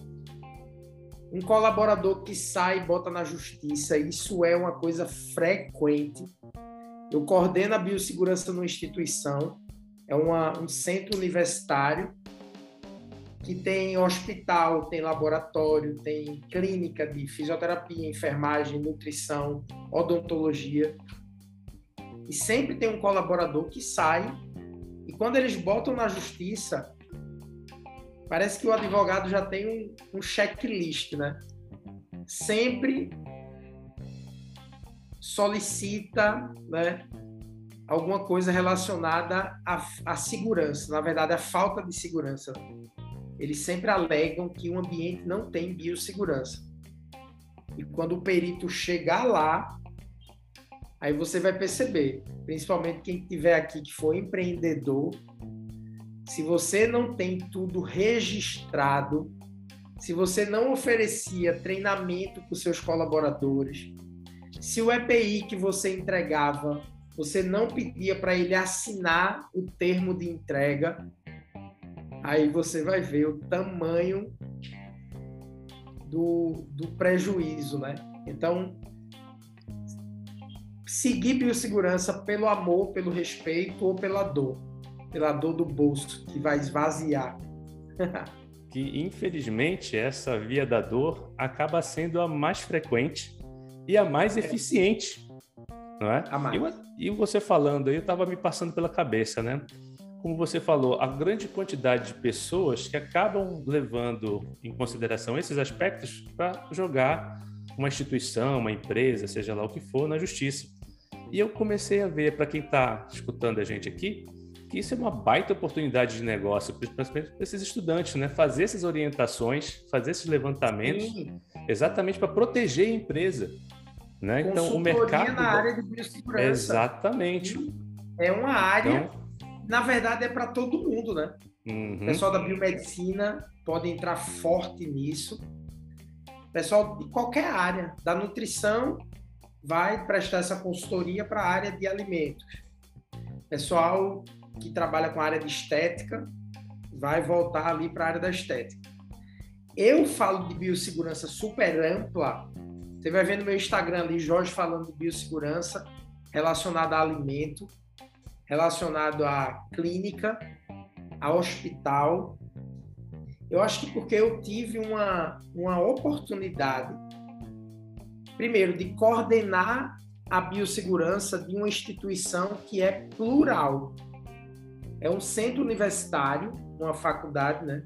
Um colaborador que sai e bota na justiça, isso é uma coisa frequente. Eu coordeno a biossegurança numa instituição, é uma, um centro universitário que tem hospital, tem laboratório, tem clínica de fisioterapia, enfermagem, nutrição, odontologia. E sempre tem um colaborador que sai e quando eles botam na justiça, parece que o advogado já tem um, um checklist, né? Sempre solicita, né, alguma coisa relacionada à, à segurança, na verdade, à falta de segurança eles sempre alegam que o ambiente não tem biossegurança. E quando o perito chegar lá, aí você vai perceber, principalmente quem estiver aqui que for empreendedor, se você não tem tudo registrado, se você não oferecia treinamento para os seus colaboradores, se o EPI que você entregava, você não pedia para ele assinar o termo de entrega, aí você vai ver o tamanho do, do prejuízo, né? Então, seguir biossegurança pelo amor, pelo respeito ou pela dor, pela dor do bolso que vai esvaziar. que infelizmente essa via da dor acaba sendo a mais frequente e a mais é. eficiente, não é? E, e você falando aí, eu estava me passando pela cabeça, né? Como você falou, a grande quantidade de pessoas que acabam levando em consideração esses aspectos para jogar uma instituição, uma empresa, seja lá o que for, na justiça. E eu comecei a ver, para quem está escutando a gente aqui, que isso é uma baita oportunidade de negócio, principalmente para esses estudantes, né? Fazer essas orientações, fazer esses levantamentos, Sim. exatamente para proteger a empresa. Né? Então, o mercado. na área de biossegurança. Exatamente. É uma área então, na verdade é para todo mundo, né? Uhum. O pessoal da biomedicina pode entrar forte nisso. O pessoal de qualquer área, da nutrição, vai prestar essa consultoria para a área de alimentos. Pessoal que trabalha com a área de estética vai voltar ali para a área da estética. Eu falo de biossegurança super ampla. Você vai ver no meu Instagram ali, Jorge falando de biossegurança relacionada a alimento relacionado à clínica, a hospital. Eu acho que porque eu tive uma, uma oportunidade, primeiro, de coordenar a biossegurança de uma instituição que é plural. É um centro universitário, uma faculdade né,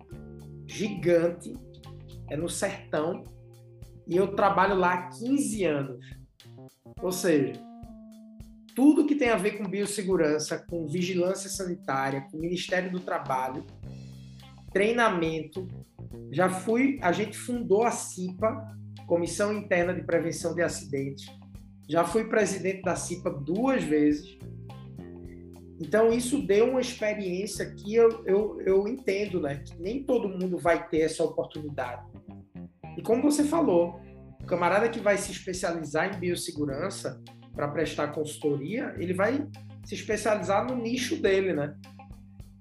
gigante, é no sertão, e eu trabalho lá há 15 anos. Ou seja, tudo que tem a ver com biossegurança, com vigilância sanitária, com Ministério do Trabalho, treinamento. Já fui, a gente fundou a CIPA, Comissão Interna de Prevenção de Acidentes. Já fui presidente da CIPA duas vezes. Então, isso deu uma experiência que eu, eu, eu entendo, né? Que nem todo mundo vai ter essa oportunidade. E como você falou, o camarada que vai se especializar em biossegurança, para prestar consultoria, ele vai se especializar no nicho dele, né?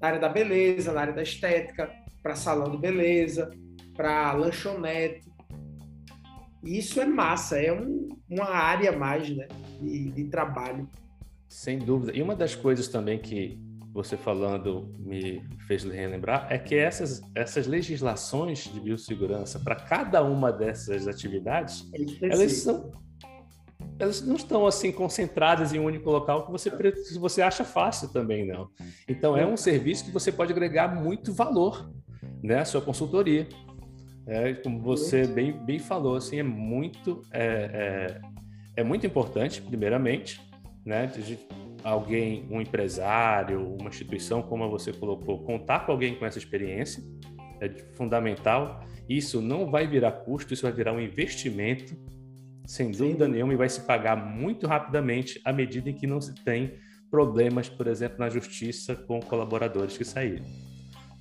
Na área da beleza, na área da estética, para salão de beleza, para lanchonete. E isso é massa, é um, uma área mais né, de, de trabalho. Sem dúvida. E uma das coisas também que você falando me fez relembrar é que essas, essas legislações de biossegurança para cada uma dessas atividades, é elas são elas não estão assim concentradas em um único local que você você acha fácil também não. Então é um serviço que você pode agregar muito valor, né, à sua consultoria. É, como você bem, bem falou, assim, é muito é, é, é muito importante, primeiramente, né, de alguém, um empresário, uma instituição, como você colocou, contar com alguém com essa experiência é fundamental. Isso não vai virar custo, isso vai virar um investimento sem dúvida Sim. nenhuma, e vai se pagar muito rapidamente à medida em que não se tem problemas, por exemplo, na justiça com colaboradores que saíram.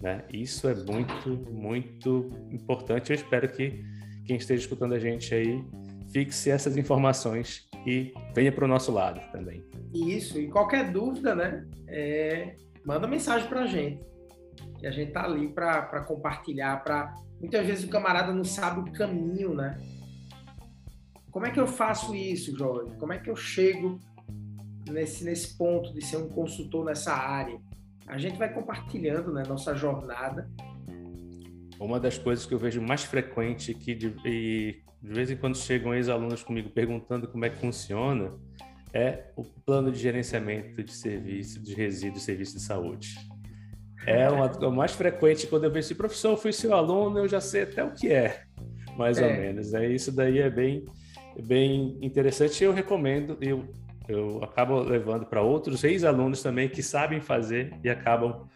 Né? Isso é muito, muito importante. Eu espero que quem esteja escutando a gente aí fixe essas informações e venha para o nosso lado também. Isso, e qualquer dúvida, né? É, manda mensagem para a gente. Que a gente tá ali para compartilhar. Pra... Muitas vezes o camarada não sabe o caminho, né? Como é que eu faço isso, Jorge? Como é que eu chego nesse, nesse ponto de ser um consultor nessa área? A gente vai compartilhando né, nossa jornada. Uma das coisas que eu vejo mais frequente que de, e de vez em quando chegam ex-alunos comigo perguntando como é que funciona é o plano de gerenciamento de serviço de resíduos e serviços de saúde. É uma, o mais frequente quando eu vejo esse professor, eu fui seu aluno, eu já sei até o que é, mais é. ou menos. É, isso daí é bem, bem interessante. Eu recomendo, eu, eu acabo levando para outros ex-alunos também que sabem fazer e acabam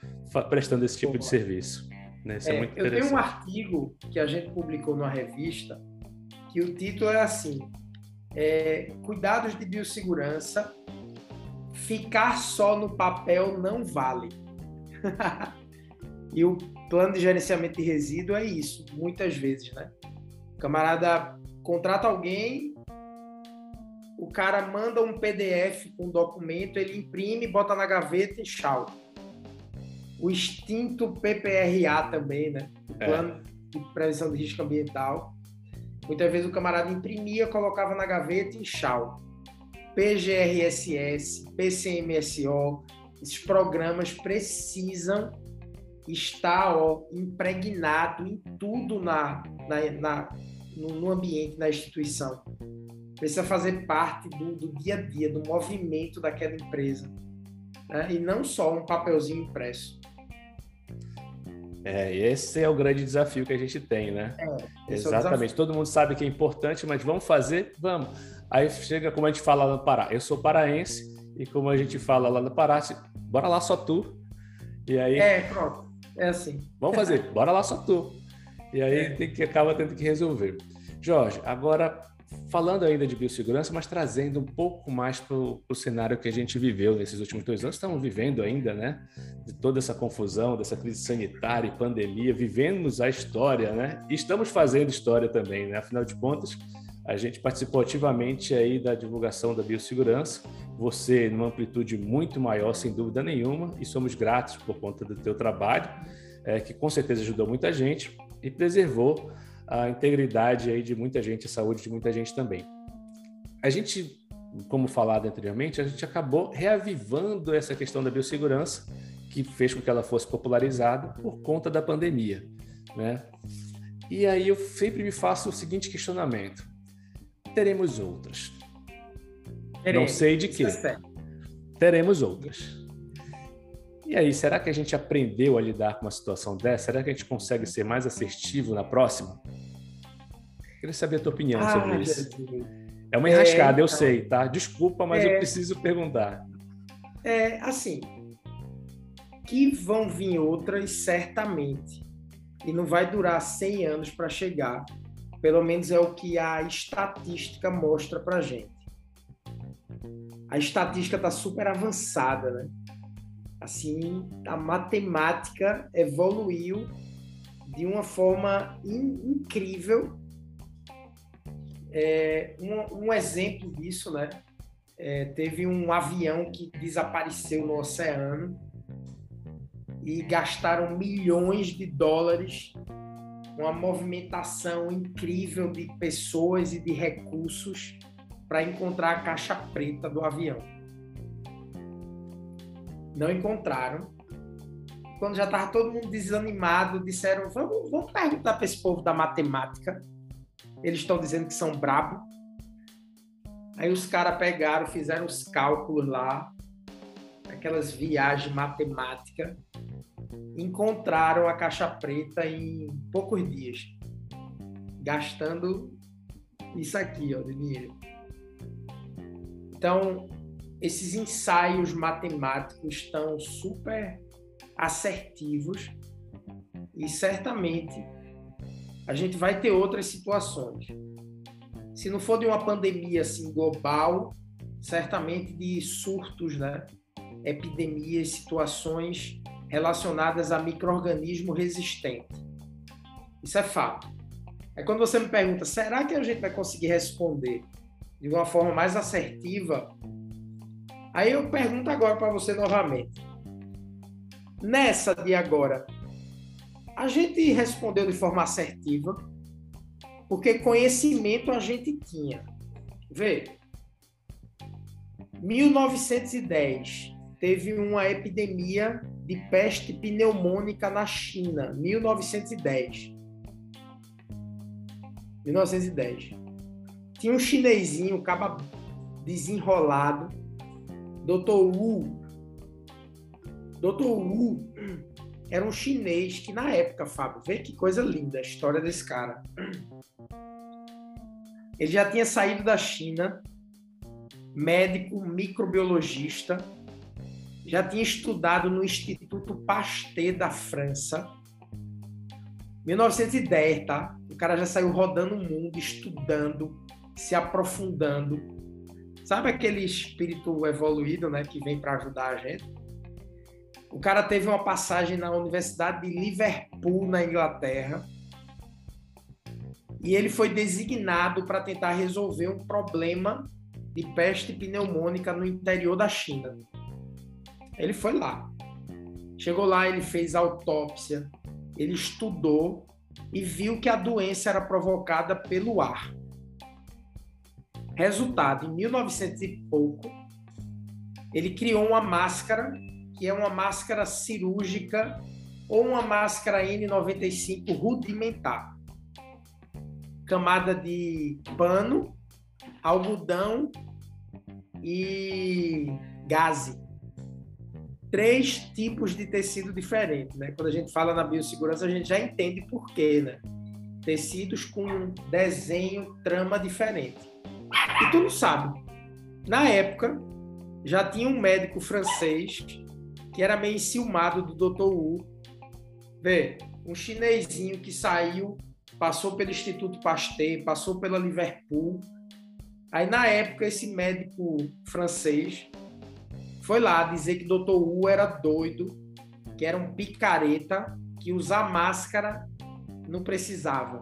prestando esse tipo de serviço. Né? Isso é, é muito interessante. Eu tenho um artigo que a gente publicou numa revista que o título é assim: é, Cuidados de biossegurança. Ficar só no papel não vale. e o plano de gerenciamento de resíduo é isso, muitas vezes, né? O camarada contrata alguém, o cara manda um PDF com um documento, ele imprime, bota na gaveta e tchau. O extinto PPRA também, né? O é. Plano é. de Prevenção de Risco Ambiental. Muitas vezes o camarada imprimia, colocava na gaveta e tchau. PGRSS, PCMSO, esses programas precisam estar ó, impregnado em tudo na, na, na no, no, ambiente, na instituição. Precisa fazer parte do, do, dia a dia, do movimento daquela empresa. Né? E não só um papelzinho impresso. É, esse é o grande desafio que a gente tem, né? É, Exatamente. É Todo mundo sabe que é importante, mas vamos fazer? Vamos. Aí chega, como a gente fala lá no Pará, eu sou paraense, e como a gente fala lá no Pará, bora lá só tu. E aí. É, pronto. É assim. Vamos fazer, bora lá só tu. E aí é. tem que, acaba tendo que resolver. Jorge, agora falando ainda de biossegurança, mas trazendo um pouco mais para o cenário que a gente viveu nesses últimos dois anos, estamos vivendo ainda, né? De toda essa confusão, dessa crise sanitária e pandemia, vivemos a história, né? E estamos fazendo história também, né? Afinal de contas, a gente participou ativamente aí da divulgação da biossegurança, você numa amplitude muito maior, sem dúvida nenhuma, e somos gratos por conta do teu trabalho, é, que com certeza ajudou muita gente e preservou a integridade aí de muita gente, a saúde de muita gente também. A gente, como falado anteriormente, a gente acabou reavivando essa questão da biossegurança, que fez com que ela fosse popularizada por conta da pandemia, né? E aí eu sempre me faço o seguinte questionamento: teremos outras. Teremos. Não sei de que. É teremos outras. E aí, será que a gente aprendeu a lidar com uma situação dessa? Será que a gente consegue ser mais assertivo na próxima? Queria saber a tua opinião ah, sobre isso. É uma enrascada, é, eu sei, tá? Desculpa, mas é, eu preciso perguntar. É, assim, que vão vir outras certamente. E não vai durar 100 anos para chegar. Pelo menos é o que a estatística mostra para gente. A estatística está super avançada, né? Assim, a matemática evoluiu de uma forma in incrível. É, um, um, exemplo disso, né? É, teve um avião que desapareceu no oceano e gastaram milhões de dólares uma movimentação incrível de pessoas e de recursos para encontrar a caixa preta do avião. Não encontraram. Quando já estava todo mundo desanimado, disseram: vamos, vamos perguntar para esse povo da matemática. Eles estão dizendo que são brabo. Aí os caras pegaram, fizeram os cálculos lá, aquelas viagens matemáticas encontraram a caixa preta em poucos dias, gastando isso aqui, ó, de dinheiro. Então, esses ensaios matemáticos estão super assertivos e certamente a gente vai ter outras situações. Se não for de uma pandemia assim global, certamente de surtos, né? epidemias, situações relacionadas a microorganismo resistente. Isso é fato. É quando você me pergunta, será que a gente vai conseguir responder de uma forma mais assertiva? Aí eu pergunto agora para você novamente. Nessa de agora, a gente respondeu de forma assertiva, porque conhecimento a gente tinha. Vê, 1910 teve uma epidemia de peste pneumônica na China, 1910. 1910. Tinha um chinesinho, caba desenrolado, Dr. Wu. Dr. Wu era um chinês que na época, Fábio, vê que coisa linda a história desse cara. Ele já tinha saído da China, médico, microbiologista, já tinha estudado no Instituto Pasteur da França. 1910, tá? O cara já saiu rodando o mundo, estudando, se aprofundando. Sabe aquele espírito evoluído, né, que vem para ajudar a gente? O cara teve uma passagem na Universidade de Liverpool, na Inglaterra, e ele foi designado para tentar resolver um problema de peste pneumônica no interior da China. Ele foi lá. Chegou lá, ele fez autópsia, ele estudou e viu que a doença era provocada pelo ar. Resultado, em 1900 e pouco, ele criou uma máscara que é uma máscara cirúrgica ou uma máscara N95 rudimentar. Camada de pano, algodão e gaze. Três tipos de tecido diferentes, né? Quando a gente fala na biossegurança, a gente já entende por quê, né? Tecidos com desenho, trama diferente. E tu não sabe. Na época, já tinha um médico francês que era meio enciumado do Dr. Wu. Vê, um chinesinho que saiu, passou pelo Instituto Pasteur, passou pela Liverpool. Aí, na época, esse médico francês foi lá dizer que Dr. Wu era doido, que era um picareta, que usar máscara não precisava.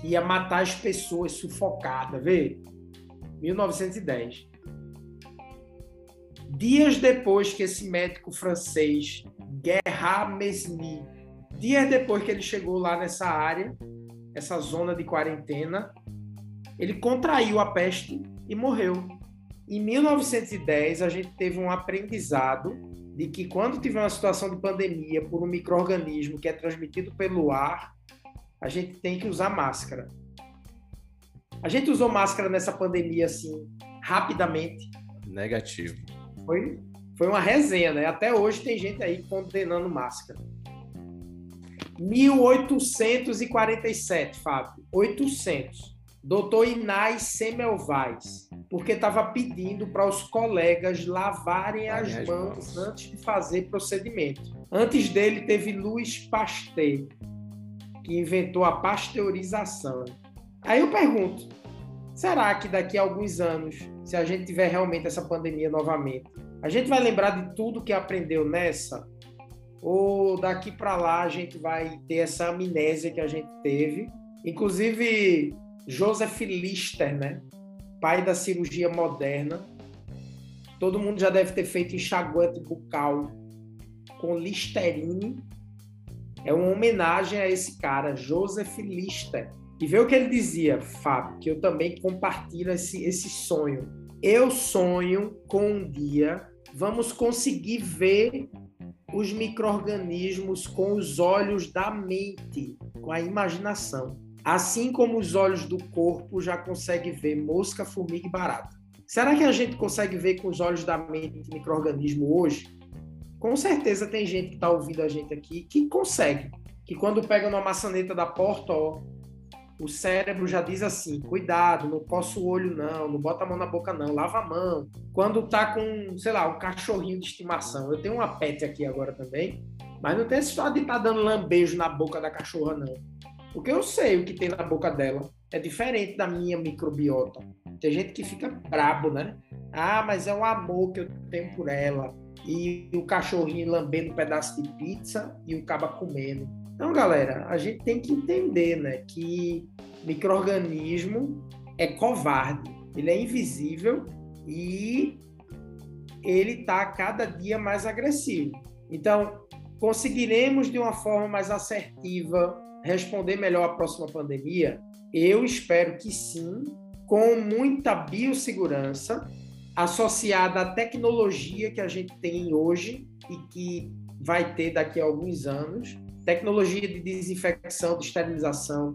Que ia matar as pessoas sufocadas, vê? 1910. Dias depois que esse médico francês, Gerard Mesny, dias depois que ele chegou lá nessa área, essa zona de quarentena, ele contraiu a peste e morreu. Em 1910, a gente teve um aprendizado de que quando tiver uma situação de pandemia por um microorganismo que é transmitido pelo ar, a gente tem que usar máscara. A gente usou máscara nessa pandemia assim, rapidamente. Negativo. Foi, foi uma resenha, né? Até hoje tem gente aí condenando máscara. 1847, Fábio. 800. Doutor Inais Semmelweis, porque estava pedindo para os colegas lavarem as, as mãos, mãos antes de fazer procedimento. Antes dele teve Louis Pasteur, que inventou a pasteurização. Aí eu pergunto, será que daqui a alguns anos se a gente tiver realmente essa pandemia novamente, a gente vai lembrar de tudo que aprendeu nessa? Ou daqui para lá a gente vai ter essa amnésia que a gente teve? Inclusive, Joseph Lister, né? pai da cirurgia moderna. Todo mundo já deve ter feito enxaguante bucal com Listerine. É uma homenagem a esse cara, Joseph Lister. E vê o que ele dizia, Fábio, que eu também compartilho esse, esse sonho eu sonho com um dia vamos conseguir ver os micro-organismos com os olhos da mente, com a imaginação. Assim como os olhos do corpo já conseguem ver mosca, formiga e barata. Será que a gente consegue ver com os olhos da mente micro-organismo hoje? Com certeza tem gente que está ouvindo a gente aqui que consegue. Que quando pega numa maçaneta da porta, ó, o cérebro já diz assim: cuidado, não coça o olho, não, não bota a mão na boca, não, lava a mão. Quando tá com, sei lá, um cachorrinho de estimação, eu tenho uma pet aqui agora também, mas não tem essa história de estar tá dando lambejo na boca da cachorra, não. Porque eu sei o que tem na boca dela. É diferente da minha microbiota. Tem gente que fica brabo, né? Ah, mas é o amor que eu tenho por ela. E o cachorrinho lambendo um pedaço de pizza e o caba comendo. Então, galera, a gente tem que entender, né, que microorganismo é covarde, ele é invisível e ele está cada dia mais agressivo. Então, conseguiremos de uma forma mais assertiva responder melhor à próxima pandemia? Eu espero que sim, com muita biossegurança associada à tecnologia que a gente tem hoje e que vai ter daqui a alguns anos, tecnologia de desinfecção, de esterilização,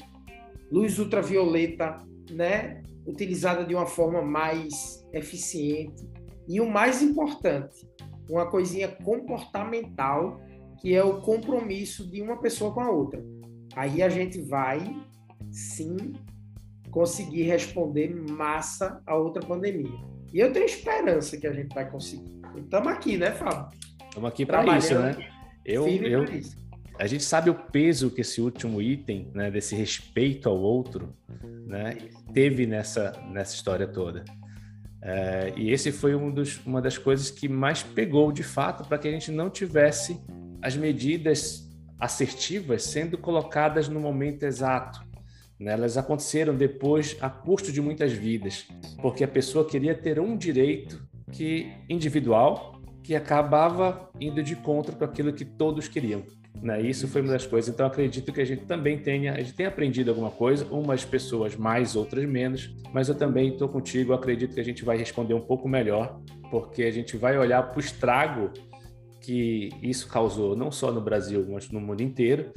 luz ultravioleta, né, utilizada de uma forma mais eficiente e o mais importante, uma coisinha comportamental que é o compromisso de uma pessoa com a outra. Aí a gente vai sim conseguir responder massa a outra pandemia. E eu tenho esperança que a gente vai conseguir. Estamos aqui, né, Fábio? Estamos aqui para isso, né? Eu, eu, a gente sabe o peso que esse último item, né, desse respeito ao outro, né, teve nessa, nessa história toda. É, e esse foi um dos, uma das coisas que mais pegou de fato para que a gente não tivesse as medidas assertivas sendo colocadas no momento exato. Né? Elas aconteceram depois a custo de muitas vidas, porque a pessoa queria ter um direito que individual que acabava indo de contra com aquilo que todos queriam. Né? Isso foi uma das coisas. Então, acredito que a gente também tenha, a gente tenha aprendido alguma coisa, umas pessoas mais, outras menos, mas eu também estou contigo, acredito que a gente vai responder um pouco melhor, porque a gente vai olhar para o estrago que isso causou, não só no Brasil, mas no mundo inteiro,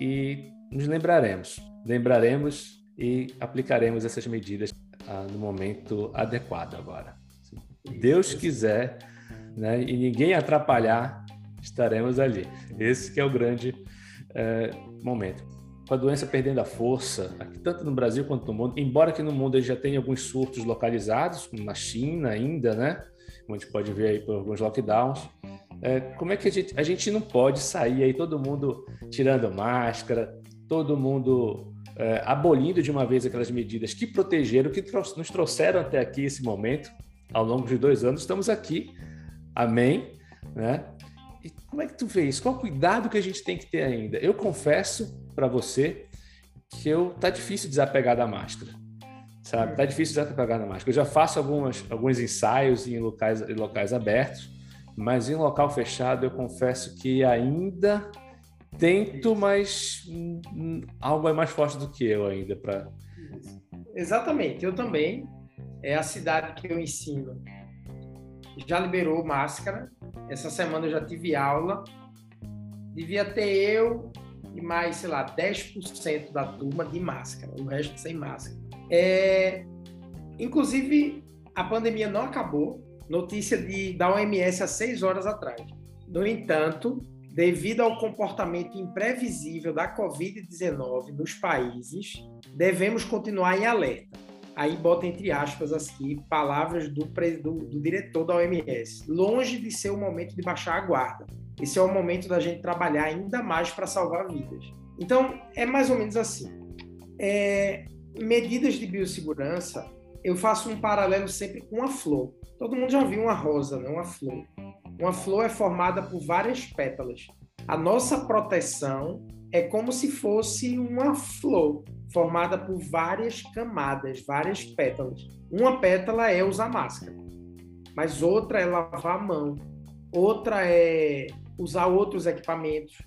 e nos lembraremos, lembraremos e aplicaremos essas medidas ah, no momento adequado agora. Se Deus quiser, né, e ninguém atrapalhar, estaremos ali. Esse é o grande é, momento. Com a doença perdendo a força, aqui, tanto no Brasil quanto no mundo, embora que no mundo já tenha alguns surtos localizados, como na China ainda, né? Como a gente pode ver aí por alguns lockdowns. É, como é que a gente, a gente não pode sair aí todo mundo tirando máscara, todo mundo é, abolindo de uma vez aquelas medidas que protegeram, que nos trouxeram até aqui esse momento, ao longo de dois anos, estamos aqui, amém, né? E como é que tu vê isso? Qual cuidado que a gente tem que ter ainda? Eu confesso para você que eu tá difícil desapegar da máscara. Sabe? Tá difícil desapegar da máscara. Eu já faço algumas, alguns ensaios em locais, em locais abertos, mas em local fechado eu confesso que ainda tento, mas hum, algo é mais forte do que eu ainda para Exatamente, eu também. É a cidade que eu ensino já liberou máscara. Essa semana eu já tive aula. Devia ter eu e mais, sei lá, 10% da turma de máscara, o resto sem máscara. É... Inclusive, a pandemia não acabou. Notícia de, da OMS há seis horas atrás. No entanto, devido ao comportamento imprevisível da Covid-19 nos países, devemos continuar em alerta aí bota entre aspas aqui palavras do, do, do, diretor da OMS. Longe de ser o momento de baixar a guarda. Esse é o momento da gente trabalhar ainda mais para salvar vidas. Então, é mais ou menos assim. É, medidas de biossegurança, eu faço um paralelo sempre com a flor. Todo mundo já viu uma rosa, não uma flor. Uma flor é formada por várias pétalas. A nossa proteção é como se fosse uma flor formada por várias camadas, várias pétalas. Uma pétala é usar máscara, mas outra é lavar a mão, outra é usar outros equipamentos,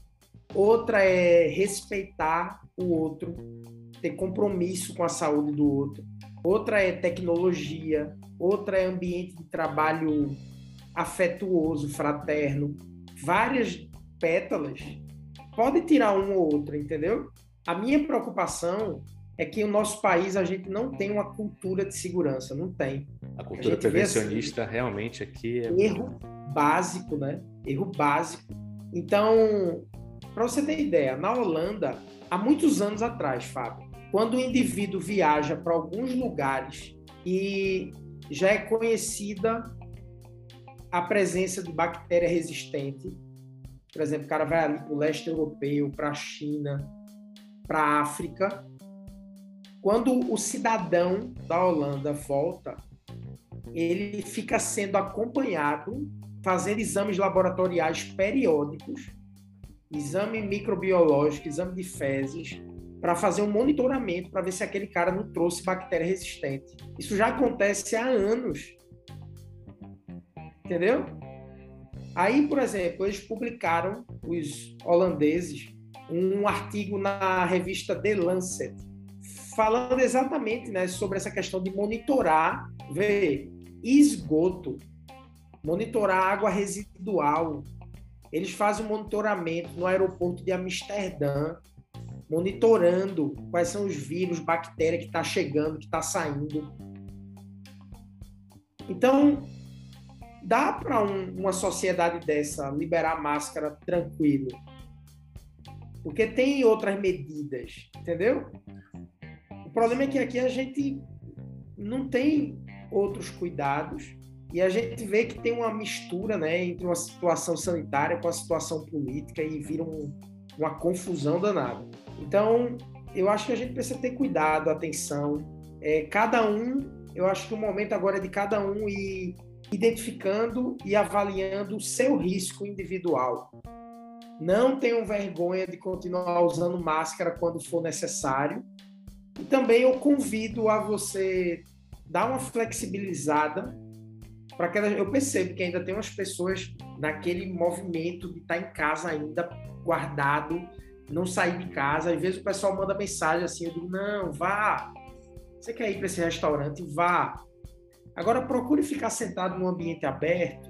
outra é respeitar o outro, ter compromisso com a saúde do outro, outra é tecnologia, outra é ambiente de trabalho afetuoso, fraterno. Várias pétalas. Pode tirar uma ou outra, entendeu? A minha preocupação é que o nosso país a gente não tem uma cultura de segurança, não tem. A cultura a prevencionista assim, realmente aqui é erro básico, né? Erro básico. Então, para você ter ideia, na Holanda, há muitos anos atrás, Fábio, quando o indivíduo viaja para alguns lugares e já é conhecida a presença de bactéria resistente, por exemplo, o cara vai ali para o leste europeu, para a China, para a África. Quando o cidadão da Holanda volta, ele fica sendo acompanhado fazer exames laboratoriais periódicos, exame microbiológico, exame de fezes, para fazer um monitoramento para ver se aquele cara não trouxe bactéria resistente. Isso já acontece há anos. Entendeu? Aí, por exemplo, eles publicaram, os holandeses, um artigo na revista The Lancet, falando exatamente né, sobre essa questão de monitorar, ver esgoto, monitorar água residual. Eles fazem um monitoramento no aeroporto de Amsterdã, monitorando quais são os vírus, bactéria que está chegando, que está saindo. Então, dá para um, uma sociedade dessa liberar máscara tranquilo? Porque tem outras medidas, entendeu? O problema é que aqui a gente não tem outros cuidados e a gente vê que tem uma mistura né, entre uma situação sanitária com a situação política e vira um, uma confusão danada. Então, eu acho que a gente precisa ter cuidado, atenção. É, cada um, eu acho que o momento agora é de cada um ir identificando e avaliando o seu risco individual. Não tenham vergonha de continuar usando máscara quando for necessário. E também eu convido a você dar uma flexibilizada para que eu percebo que ainda tem umas pessoas naquele movimento de estar em casa ainda guardado, não sair de casa. Às vezes o pessoal manda mensagem assim, eu digo, não, vá. Você quer ir para esse restaurante? Vá. Agora procure ficar sentado num ambiente aberto,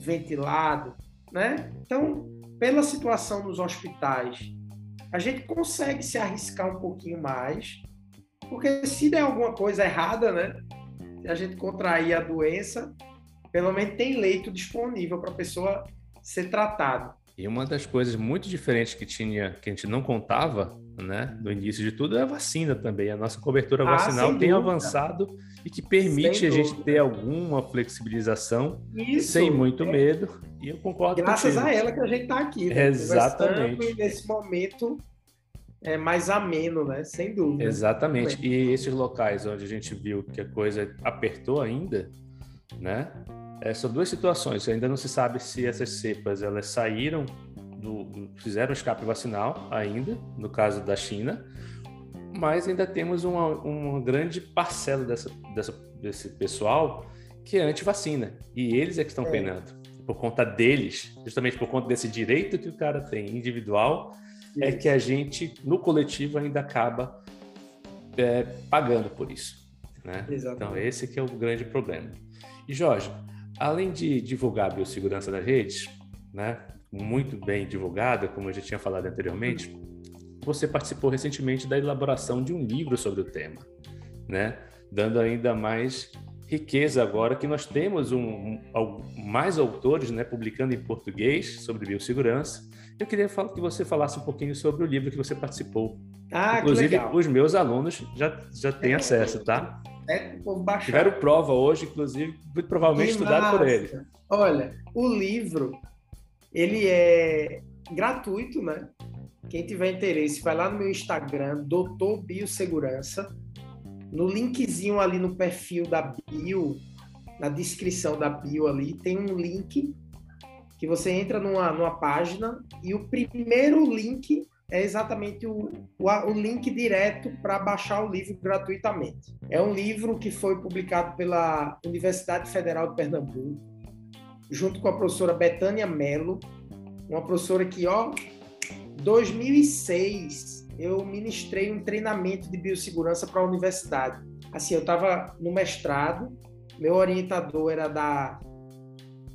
ventilado, né? Então, pela situação nos hospitais, a gente consegue se arriscar um pouquinho mais, porque se der alguma coisa errada, né? Se a gente contrair a doença, pelo menos tem leito disponível para a pessoa ser tratada. E uma das coisas muito diferentes que tinha, que a gente não contava, né, no início de tudo, é a vacina também. A nossa cobertura ah, vacinal tem avançado e que permite sem a gente ter alguma flexibilização Isso, sem muito é. medo. E eu concordo Graças a ela que a gente está aqui. Né? Exatamente. nesse momento é mais ameno, né? Sem dúvida. Exatamente. E esses locais onde a gente viu que a coisa apertou ainda, né? É, são duas situações. Ainda não se sabe se essas cepas elas saíram do, fizeram escape vacinal ainda, no caso da China, mas ainda temos uma, uma grande parcela dessa, dessa, desse pessoal que é anti-vacina. E eles é que estão é. penando. Por conta deles, justamente por conta desse direito que o cara tem individual, isso. é que a gente, no coletivo, ainda acaba é, pagando por isso. Né? Então, esse que é o grande problema. E, Jorge, além de divulgar a biossegurança das redes, né, muito bem divulgada, como eu já tinha falado anteriormente, você participou recentemente da elaboração de um livro sobre o tema, né, dando ainda mais riqueza agora que nós temos um, um, mais autores né, publicando em português sobre biossegurança. Eu queria falar, que você falasse um pouquinho sobre o livro que você participou. Ah, Inclusive, os meus alunos já, já têm é, acesso, tá? É, o povo baixar. Tiveram prova hoje, inclusive, muito provavelmente estudado por ele. Olha, o livro, ele é gratuito, né? Quem tiver interesse, vai lá no meu Instagram, Doutor Biossegurança. No linkzinho ali no perfil da bio, na descrição da bio ali, tem um link que você entra numa, numa página e o primeiro link é exatamente o, o, o link direto para baixar o livro gratuitamente. É um livro que foi publicado pela Universidade Federal de Pernambuco, junto com a professora Betânia Mello, uma professora que, ó, 2006 eu ministrei um treinamento de biossegurança para a universidade. Assim, eu estava no mestrado, meu orientador era da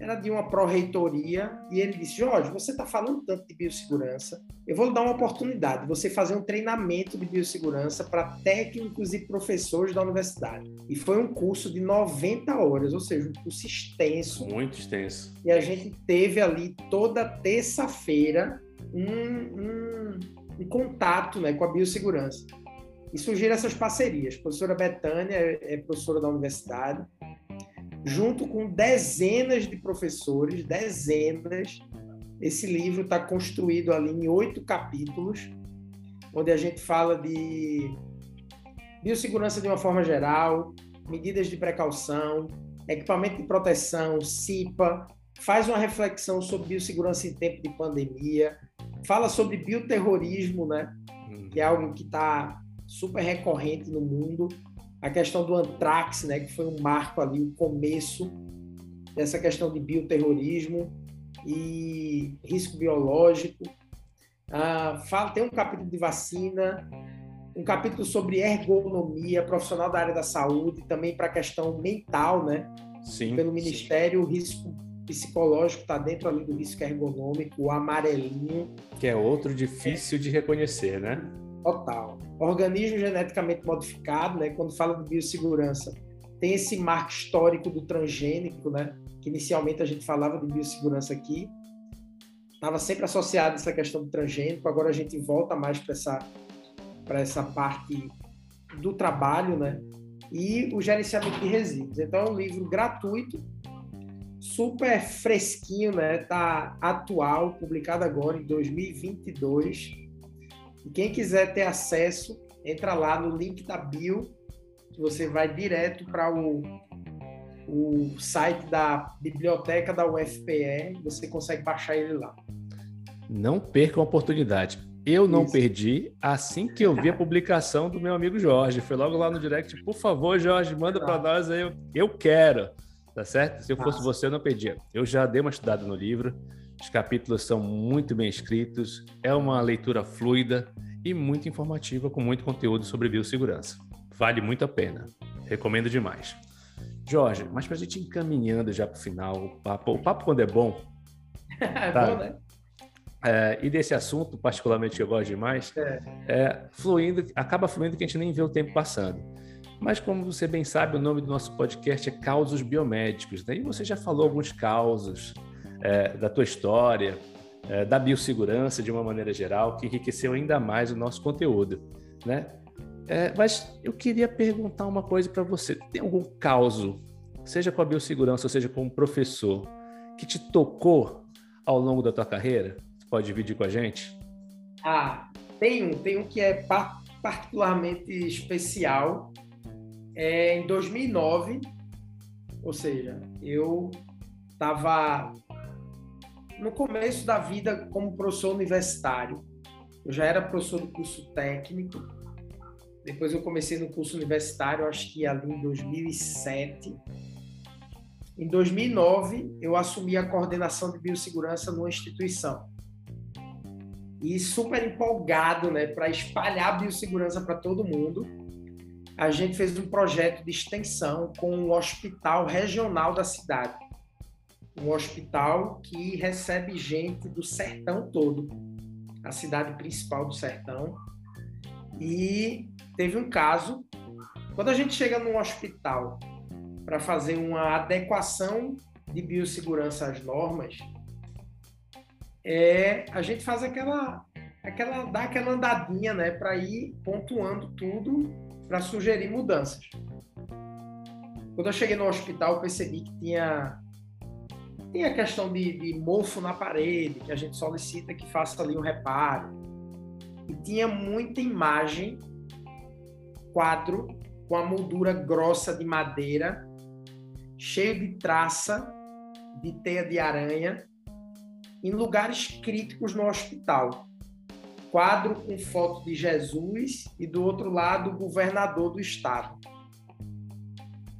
era de uma pró-reitoria, e ele disse: Jorge, você está falando tanto de biossegurança, eu vou lhe dar uma oportunidade, você fazer um treinamento de biossegurança para técnicos e professores da universidade. E foi um curso de 90 horas, ou seja, um curso extenso. Muito extenso. E a gente teve ali toda terça-feira um, um, um, contato né, com a biossegurança. E surgiram essas parcerias. A professora Betânia é, é professora da universidade, junto com dezenas de professores, dezenas. Esse livro está construído ali em oito capítulos, onde a gente fala de biossegurança de uma forma geral, medidas de precaução, equipamento de proteção, CIPA, faz uma reflexão sobre biossegurança em tempo de pandemia, fala sobre bioterrorismo, né? Que é algo que está super recorrente no mundo. A questão do antrax, né? Que foi um marco ali, o começo dessa questão de bioterrorismo e risco biológico. Ah, fala, tem um capítulo de vacina, um capítulo sobre ergonomia, profissional da área da saúde, também para a questão mental, né? Sim. Pelo Ministério, sim. o risco psicológico está dentro ali do risco ergonômico, o amarelinho. Que é outro difícil de reconhecer, né? Total. Organismo geneticamente modificado, né? Quando fala de biossegurança, tem esse marco histórico do transgênico, né? Que inicialmente a gente falava de biossegurança aqui, estava sempre associado essa questão do transgênico, agora a gente volta mais para essa essa parte do trabalho, né? E o gerenciamento de resíduos. Então, é um livro gratuito, super fresquinho, né? Tá atual, publicado agora em 2022. E quem quiser ter acesso, entra lá no link da bio, que você vai direto para o, o site da biblioteca da UFPE, você consegue baixar ele lá. Não perca a oportunidade eu não Isso. perdi assim que eu vi a publicação do meu amigo Jorge. Foi logo lá no direct, por favor, Jorge, manda para nós aí. Eu, eu quero, tá certo? Se eu fosse Nossa. você, eu não perdia. Eu já dei uma estudada no livro. Os capítulos são muito bem escritos. É uma leitura fluida e muito informativa, com muito conteúdo sobre biossegurança. Vale muito a pena. Recomendo demais. Jorge, mas para a gente encaminhando já para o final, o papo, o papo quando é bom. É tá? bom, né? É, e desse assunto, particularmente eu gosto demais, é. é. fluindo, acaba fluindo que a gente nem vê o tempo passando. Mas como você bem sabe, o nome do nosso podcast é Causos Biomédicos. Né? E você já falou alguns causos é, da tua história, é, da biossegurança de uma maneira geral, que enriqueceu ainda mais o nosso conteúdo. Né? É, mas eu queria perguntar uma coisa para você. Tem algum caso, seja com a biossegurança ou seja com um professor, que te tocou ao longo da tua carreira? pode dividir com a gente? Ah, tem um, tem um que é particularmente especial. É em 2009, ou seja, eu estava no começo da vida como professor universitário. Eu já era professor do curso técnico. Depois eu comecei no curso universitário, acho que ali em 2007. Em 2009, eu assumi a coordenação de biossegurança numa instituição e super empolgado né, para espalhar biossegurança para todo mundo, a gente fez um projeto de extensão com o um hospital regional da cidade. Um hospital que recebe gente do sertão todo, a cidade principal do sertão. E teve um caso, quando a gente chega num hospital para fazer uma adequação de biossegurança às normas, é a gente faz aquela aquela dá aquela andadinha, né, para ir pontuando tudo para sugerir mudanças. Quando eu cheguei no hospital, percebi que tinha tinha a questão de, de mofo na parede, que a gente solicita que faça ali um reparo. E tinha muita imagem, quadro com a moldura grossa de madeira, cheio de traça de teia de aranha em lugares críticos no hospital. Quadro com foto de Jesus e do outro lado o governador do estado.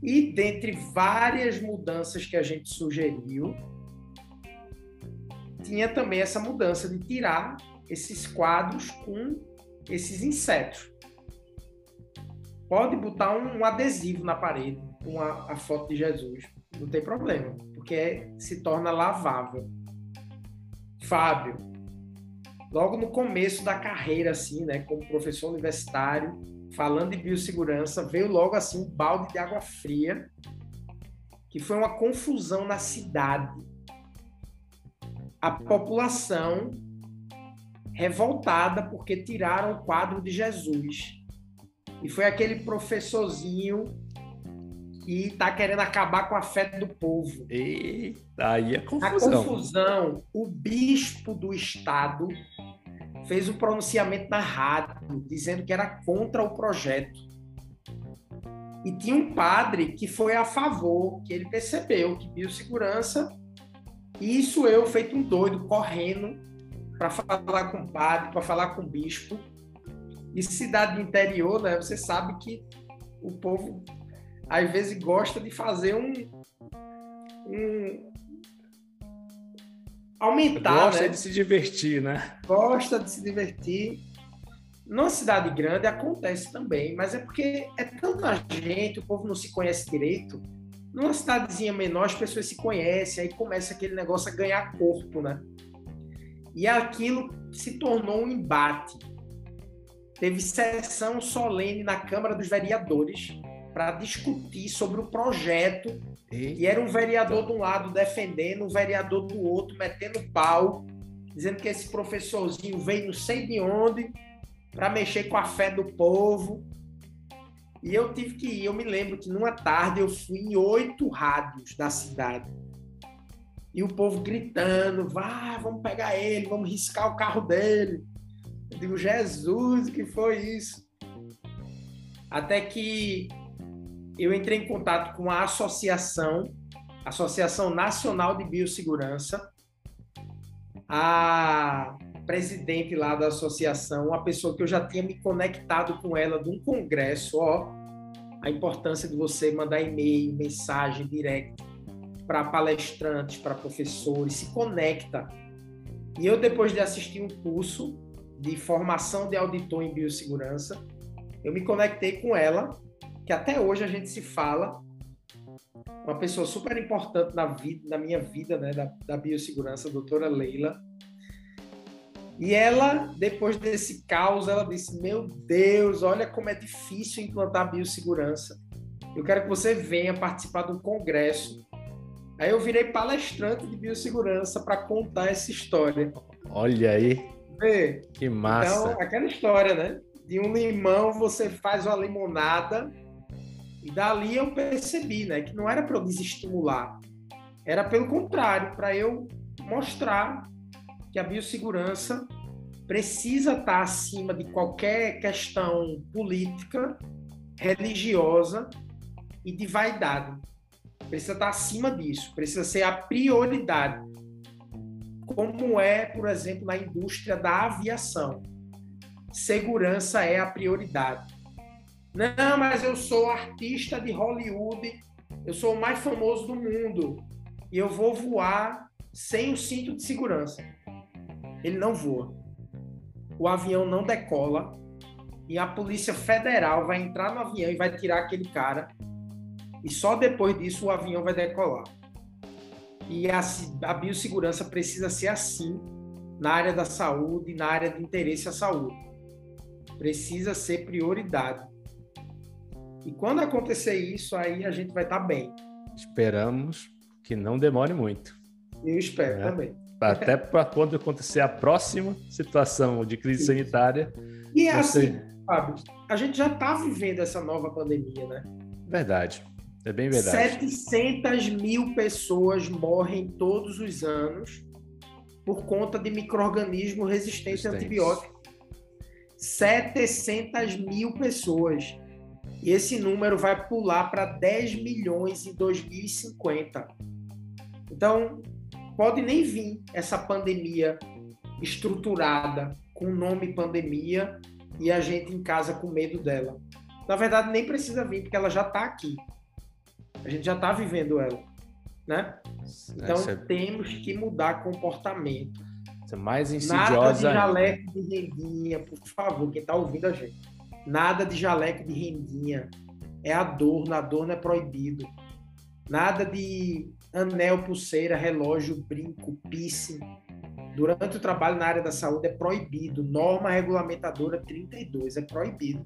E dentre várias mudanças que a gente sugeriu, tinha também essa mudança de tirar esses quadros com esses insetos. Pode botar um, adesivo na parede com a, a foto de Jesus, não tem problema, porque se torna lavável. Fábio, logo no começo da carreira, assim, né, como professor universitário, falando de biossegurança, veio logo assim um balde de água fria, que foi uma confusão na cidade. A população revoltada porque tiraram o quadro de Jesus. E foi aquele professorzinho e está querendo acabar com a fé do povo. Eita, aí é confusão. A confusão, o bispo do estado fez um pronunciamento na rádio dizendo que era contra o projeto. E tinha um padre que foi a favor, que ele percebeu que biossegurança E isso eu, feito um doido, correndo para falar com o padre, para falar com o bispo. E cidade interior, né? Você sabe que o povo às vezes gosta de fazer um, um aumentar, gosta né? de se divertir, né? Gosta de se divertir. Numa cidade grande acontece também, mas é porque é tanta gente, o povo não se conhece direito. Numa cidadezinha menor, as pessoas se conhecem, aí começa aquele negócio a ganhar corpo, né? E aquilo se tornou um embate. Teve sessão solene na Câmara dos Vereadores para discutir sobre o projeto. E era um vereador de um lado defendendo, um vereador do outro metendo pau, dizendo que esse professorzinho veio não sei de onde para mexer com a fé do povo. E eu tive que ir. Eu me lembro que numa tarde eu fui em oito rádios da cidade. E o povo gritando: vá, vamos pegar ele, vamos riscar o carro dele. Eu digo: Jesus, que foi isso? Até que eu entrei em contato com a associação, Associação Nacional de Biossegurança, a presidente lá da associação, uma pessoa que eu já tinha me conectado com ela de um congresso, ó, a importância de você mandar e-mail, mensagem direct para palestrantes, para professores, se conecta. E eu depois de assistir um curso de formação de auditor em biossegurança, eu me conectei com ela, que até hoje a gente se fala, uma pessoa super importante na vida, na minha vida, né, da, da biossegurança, a doutora Leila e ela, depois desse caos, ela disse: Meu Deus, olha como é difícil implantar biossegurança. Eu quero que você venha participar de um congresso. Aí eu virei palestrante de biossegurança para contar essa história. Olha aí. Vê? Que massa. Então, aquela história, né? De um limão você faz uma limonada. E dali eu percebi, né? Que não era para eu desestimular. Era pelo contrário, para eu mostrar que a biossegurança precisa estar acima de qualquer questão política, religiosa e de vaidade. Precisa estar acima disso, precisa ser a prioridade. Como é, por exemplo, na indústria da aviação. Segurança é a prioridade. Não, mas eu sou artista de Hollywood, eu sou o mais famoso do mundo e eu vou voar sem o cinto de segurança ele não voa. O avião não decola e a Polícia Federal vai entrar no avião e vai tirar aquele cara. E só depois disso o avião vai decolar. E a, a biossegurança precisa ser assim na área da saúde, na área de interesse à saúde. Precisa ser prioridade. E quando acontecer isso, aí a gente vai estar tá bem. Esperamos que não demore muito. Eu espero é. também até para quando acontecer a próxima situação de crise sanitária. E é você... assim, Fábio, a gente já está vivendo essa nova pandemia, né? Verdade. É bem verdade. 700 mil pessoas morrem todos os anos por conta de micro-organismos resistentes a antibióticos. 700 mil pessoas. E esse número vai pular para 10 milhões em 2050. Então, pode nem vir essa pandemia estruturada com o nome pandemia e a gente em casa com medo dela. Na verdade, nem precisa vir, porque ela já está aqui. A gente já está vivendo ela. Né? Então, é... temos que mudar comportamento. Isso é mais insidiosa. Nada de jaleco de rendinha, por favor, quem está ouvindo a gente. Nada de jaleco de rendinha. É a dor, na dor não é proibido. Nada de anel, pulseira, relógio, brinco, piercing. Durante o trabalho na área da saúde é proibido. Norma regulamentadora 32 é proibido.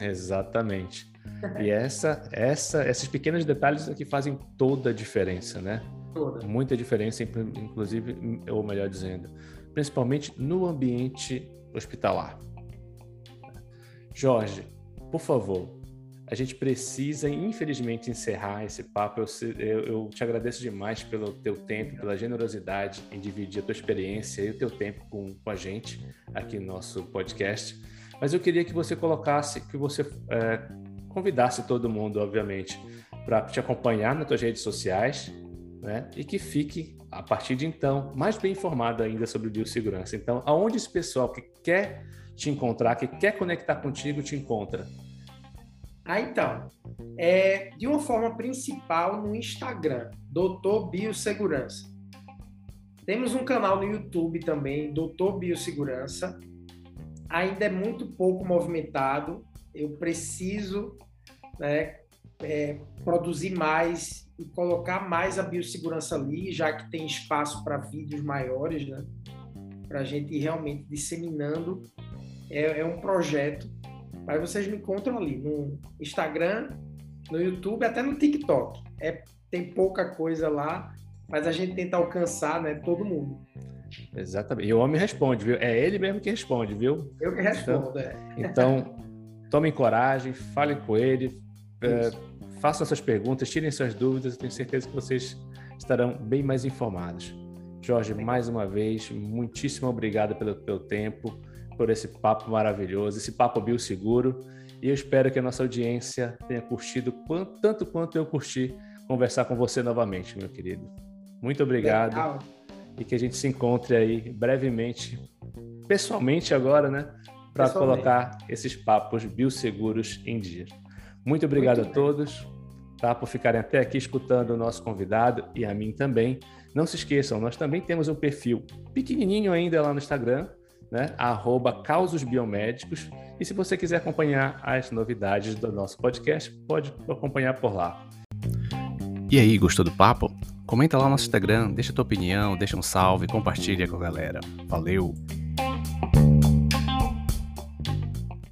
Exatamente. E essa, essa, esses pequenos detalhes aqui fazem toda a diferença, né? Toda. Muita diferença, inclusive, ou melhor dizendo, principalmente no ambiente hospitalar. Jorge, por favor, a gente precisa, infelizmente, encerrar esse papo. Eu, eu, eu, te agradeço demais pelo teu tempo, pela generosidade em dividir a tua experiência e o teu tempo com, com a gente aqui no nosso podcast. Mas eu queria que você colocasse, que você é, convidasse todo mundo, obviamente, para te acompanhar nas tuas redes sociais, né? E que fique, a partir de então, mais bem informado ainda sobre biossegurança. Então, aonde esse pessoal que quer te encontrar, que quer conectar contigo, te encontra? Ah, então, é, de uma forma principal no Instagram, Doutor Biossegurança. Temos um canal no YouTube também, Doutor Biossegurança. Ainda é muito pouco movimentado. Eu preciso né, é, produzir mais e colocar mais a biossegurança ali, já que tem espaço para vídeos maiores, né? Para a gente ir realmente disseminando. É, é um projeto. Mas vocês me encontram ali no Instagram, no YouTube, até no TikTok. É, tem pouca coisa lá, mas a gente tenta alcançar né, todo mundo. Exatamente. E o homem responde, viu? É ele mesmo que responde, viu? Eu que respondo, então, é. Então, tomem coragem, falem com ele, é, façam suas perguntas, tirem suas dúvidas, eu tenho certeza que vocês estarão bem mais informados. Jorge, mais uma vez, muitíssimo obrigado pelo teu tempo, por esse papo maravilhoso, esse papo bioseguro. E eu espero que a nossa audiência tenha curtido quanto, tanto quanto eu curti conversar com você novamente, meu querido. Muito obrigado. Legal. E que a gente se encontre aí brevemente, pessoalmente agora, né? Para colocar esses papos bioseguros em dia. Muito obrigado Muito a todos tá, por ficarem até aqui escutando o nosso convidado e a mim também. Não se esqueçam, nós também temos um perfil pequenininho ainda lá no Instagram, né? Arroba Causos Biomédicos. E se você quiser acompanhar as novidades do nosso podcast, pode acompanhar por lá. E aí, gostou do papo? Comenta lá no nosso Instagram, deixa tua opinião, deixa um salve, compartilha com a galera. Valeu!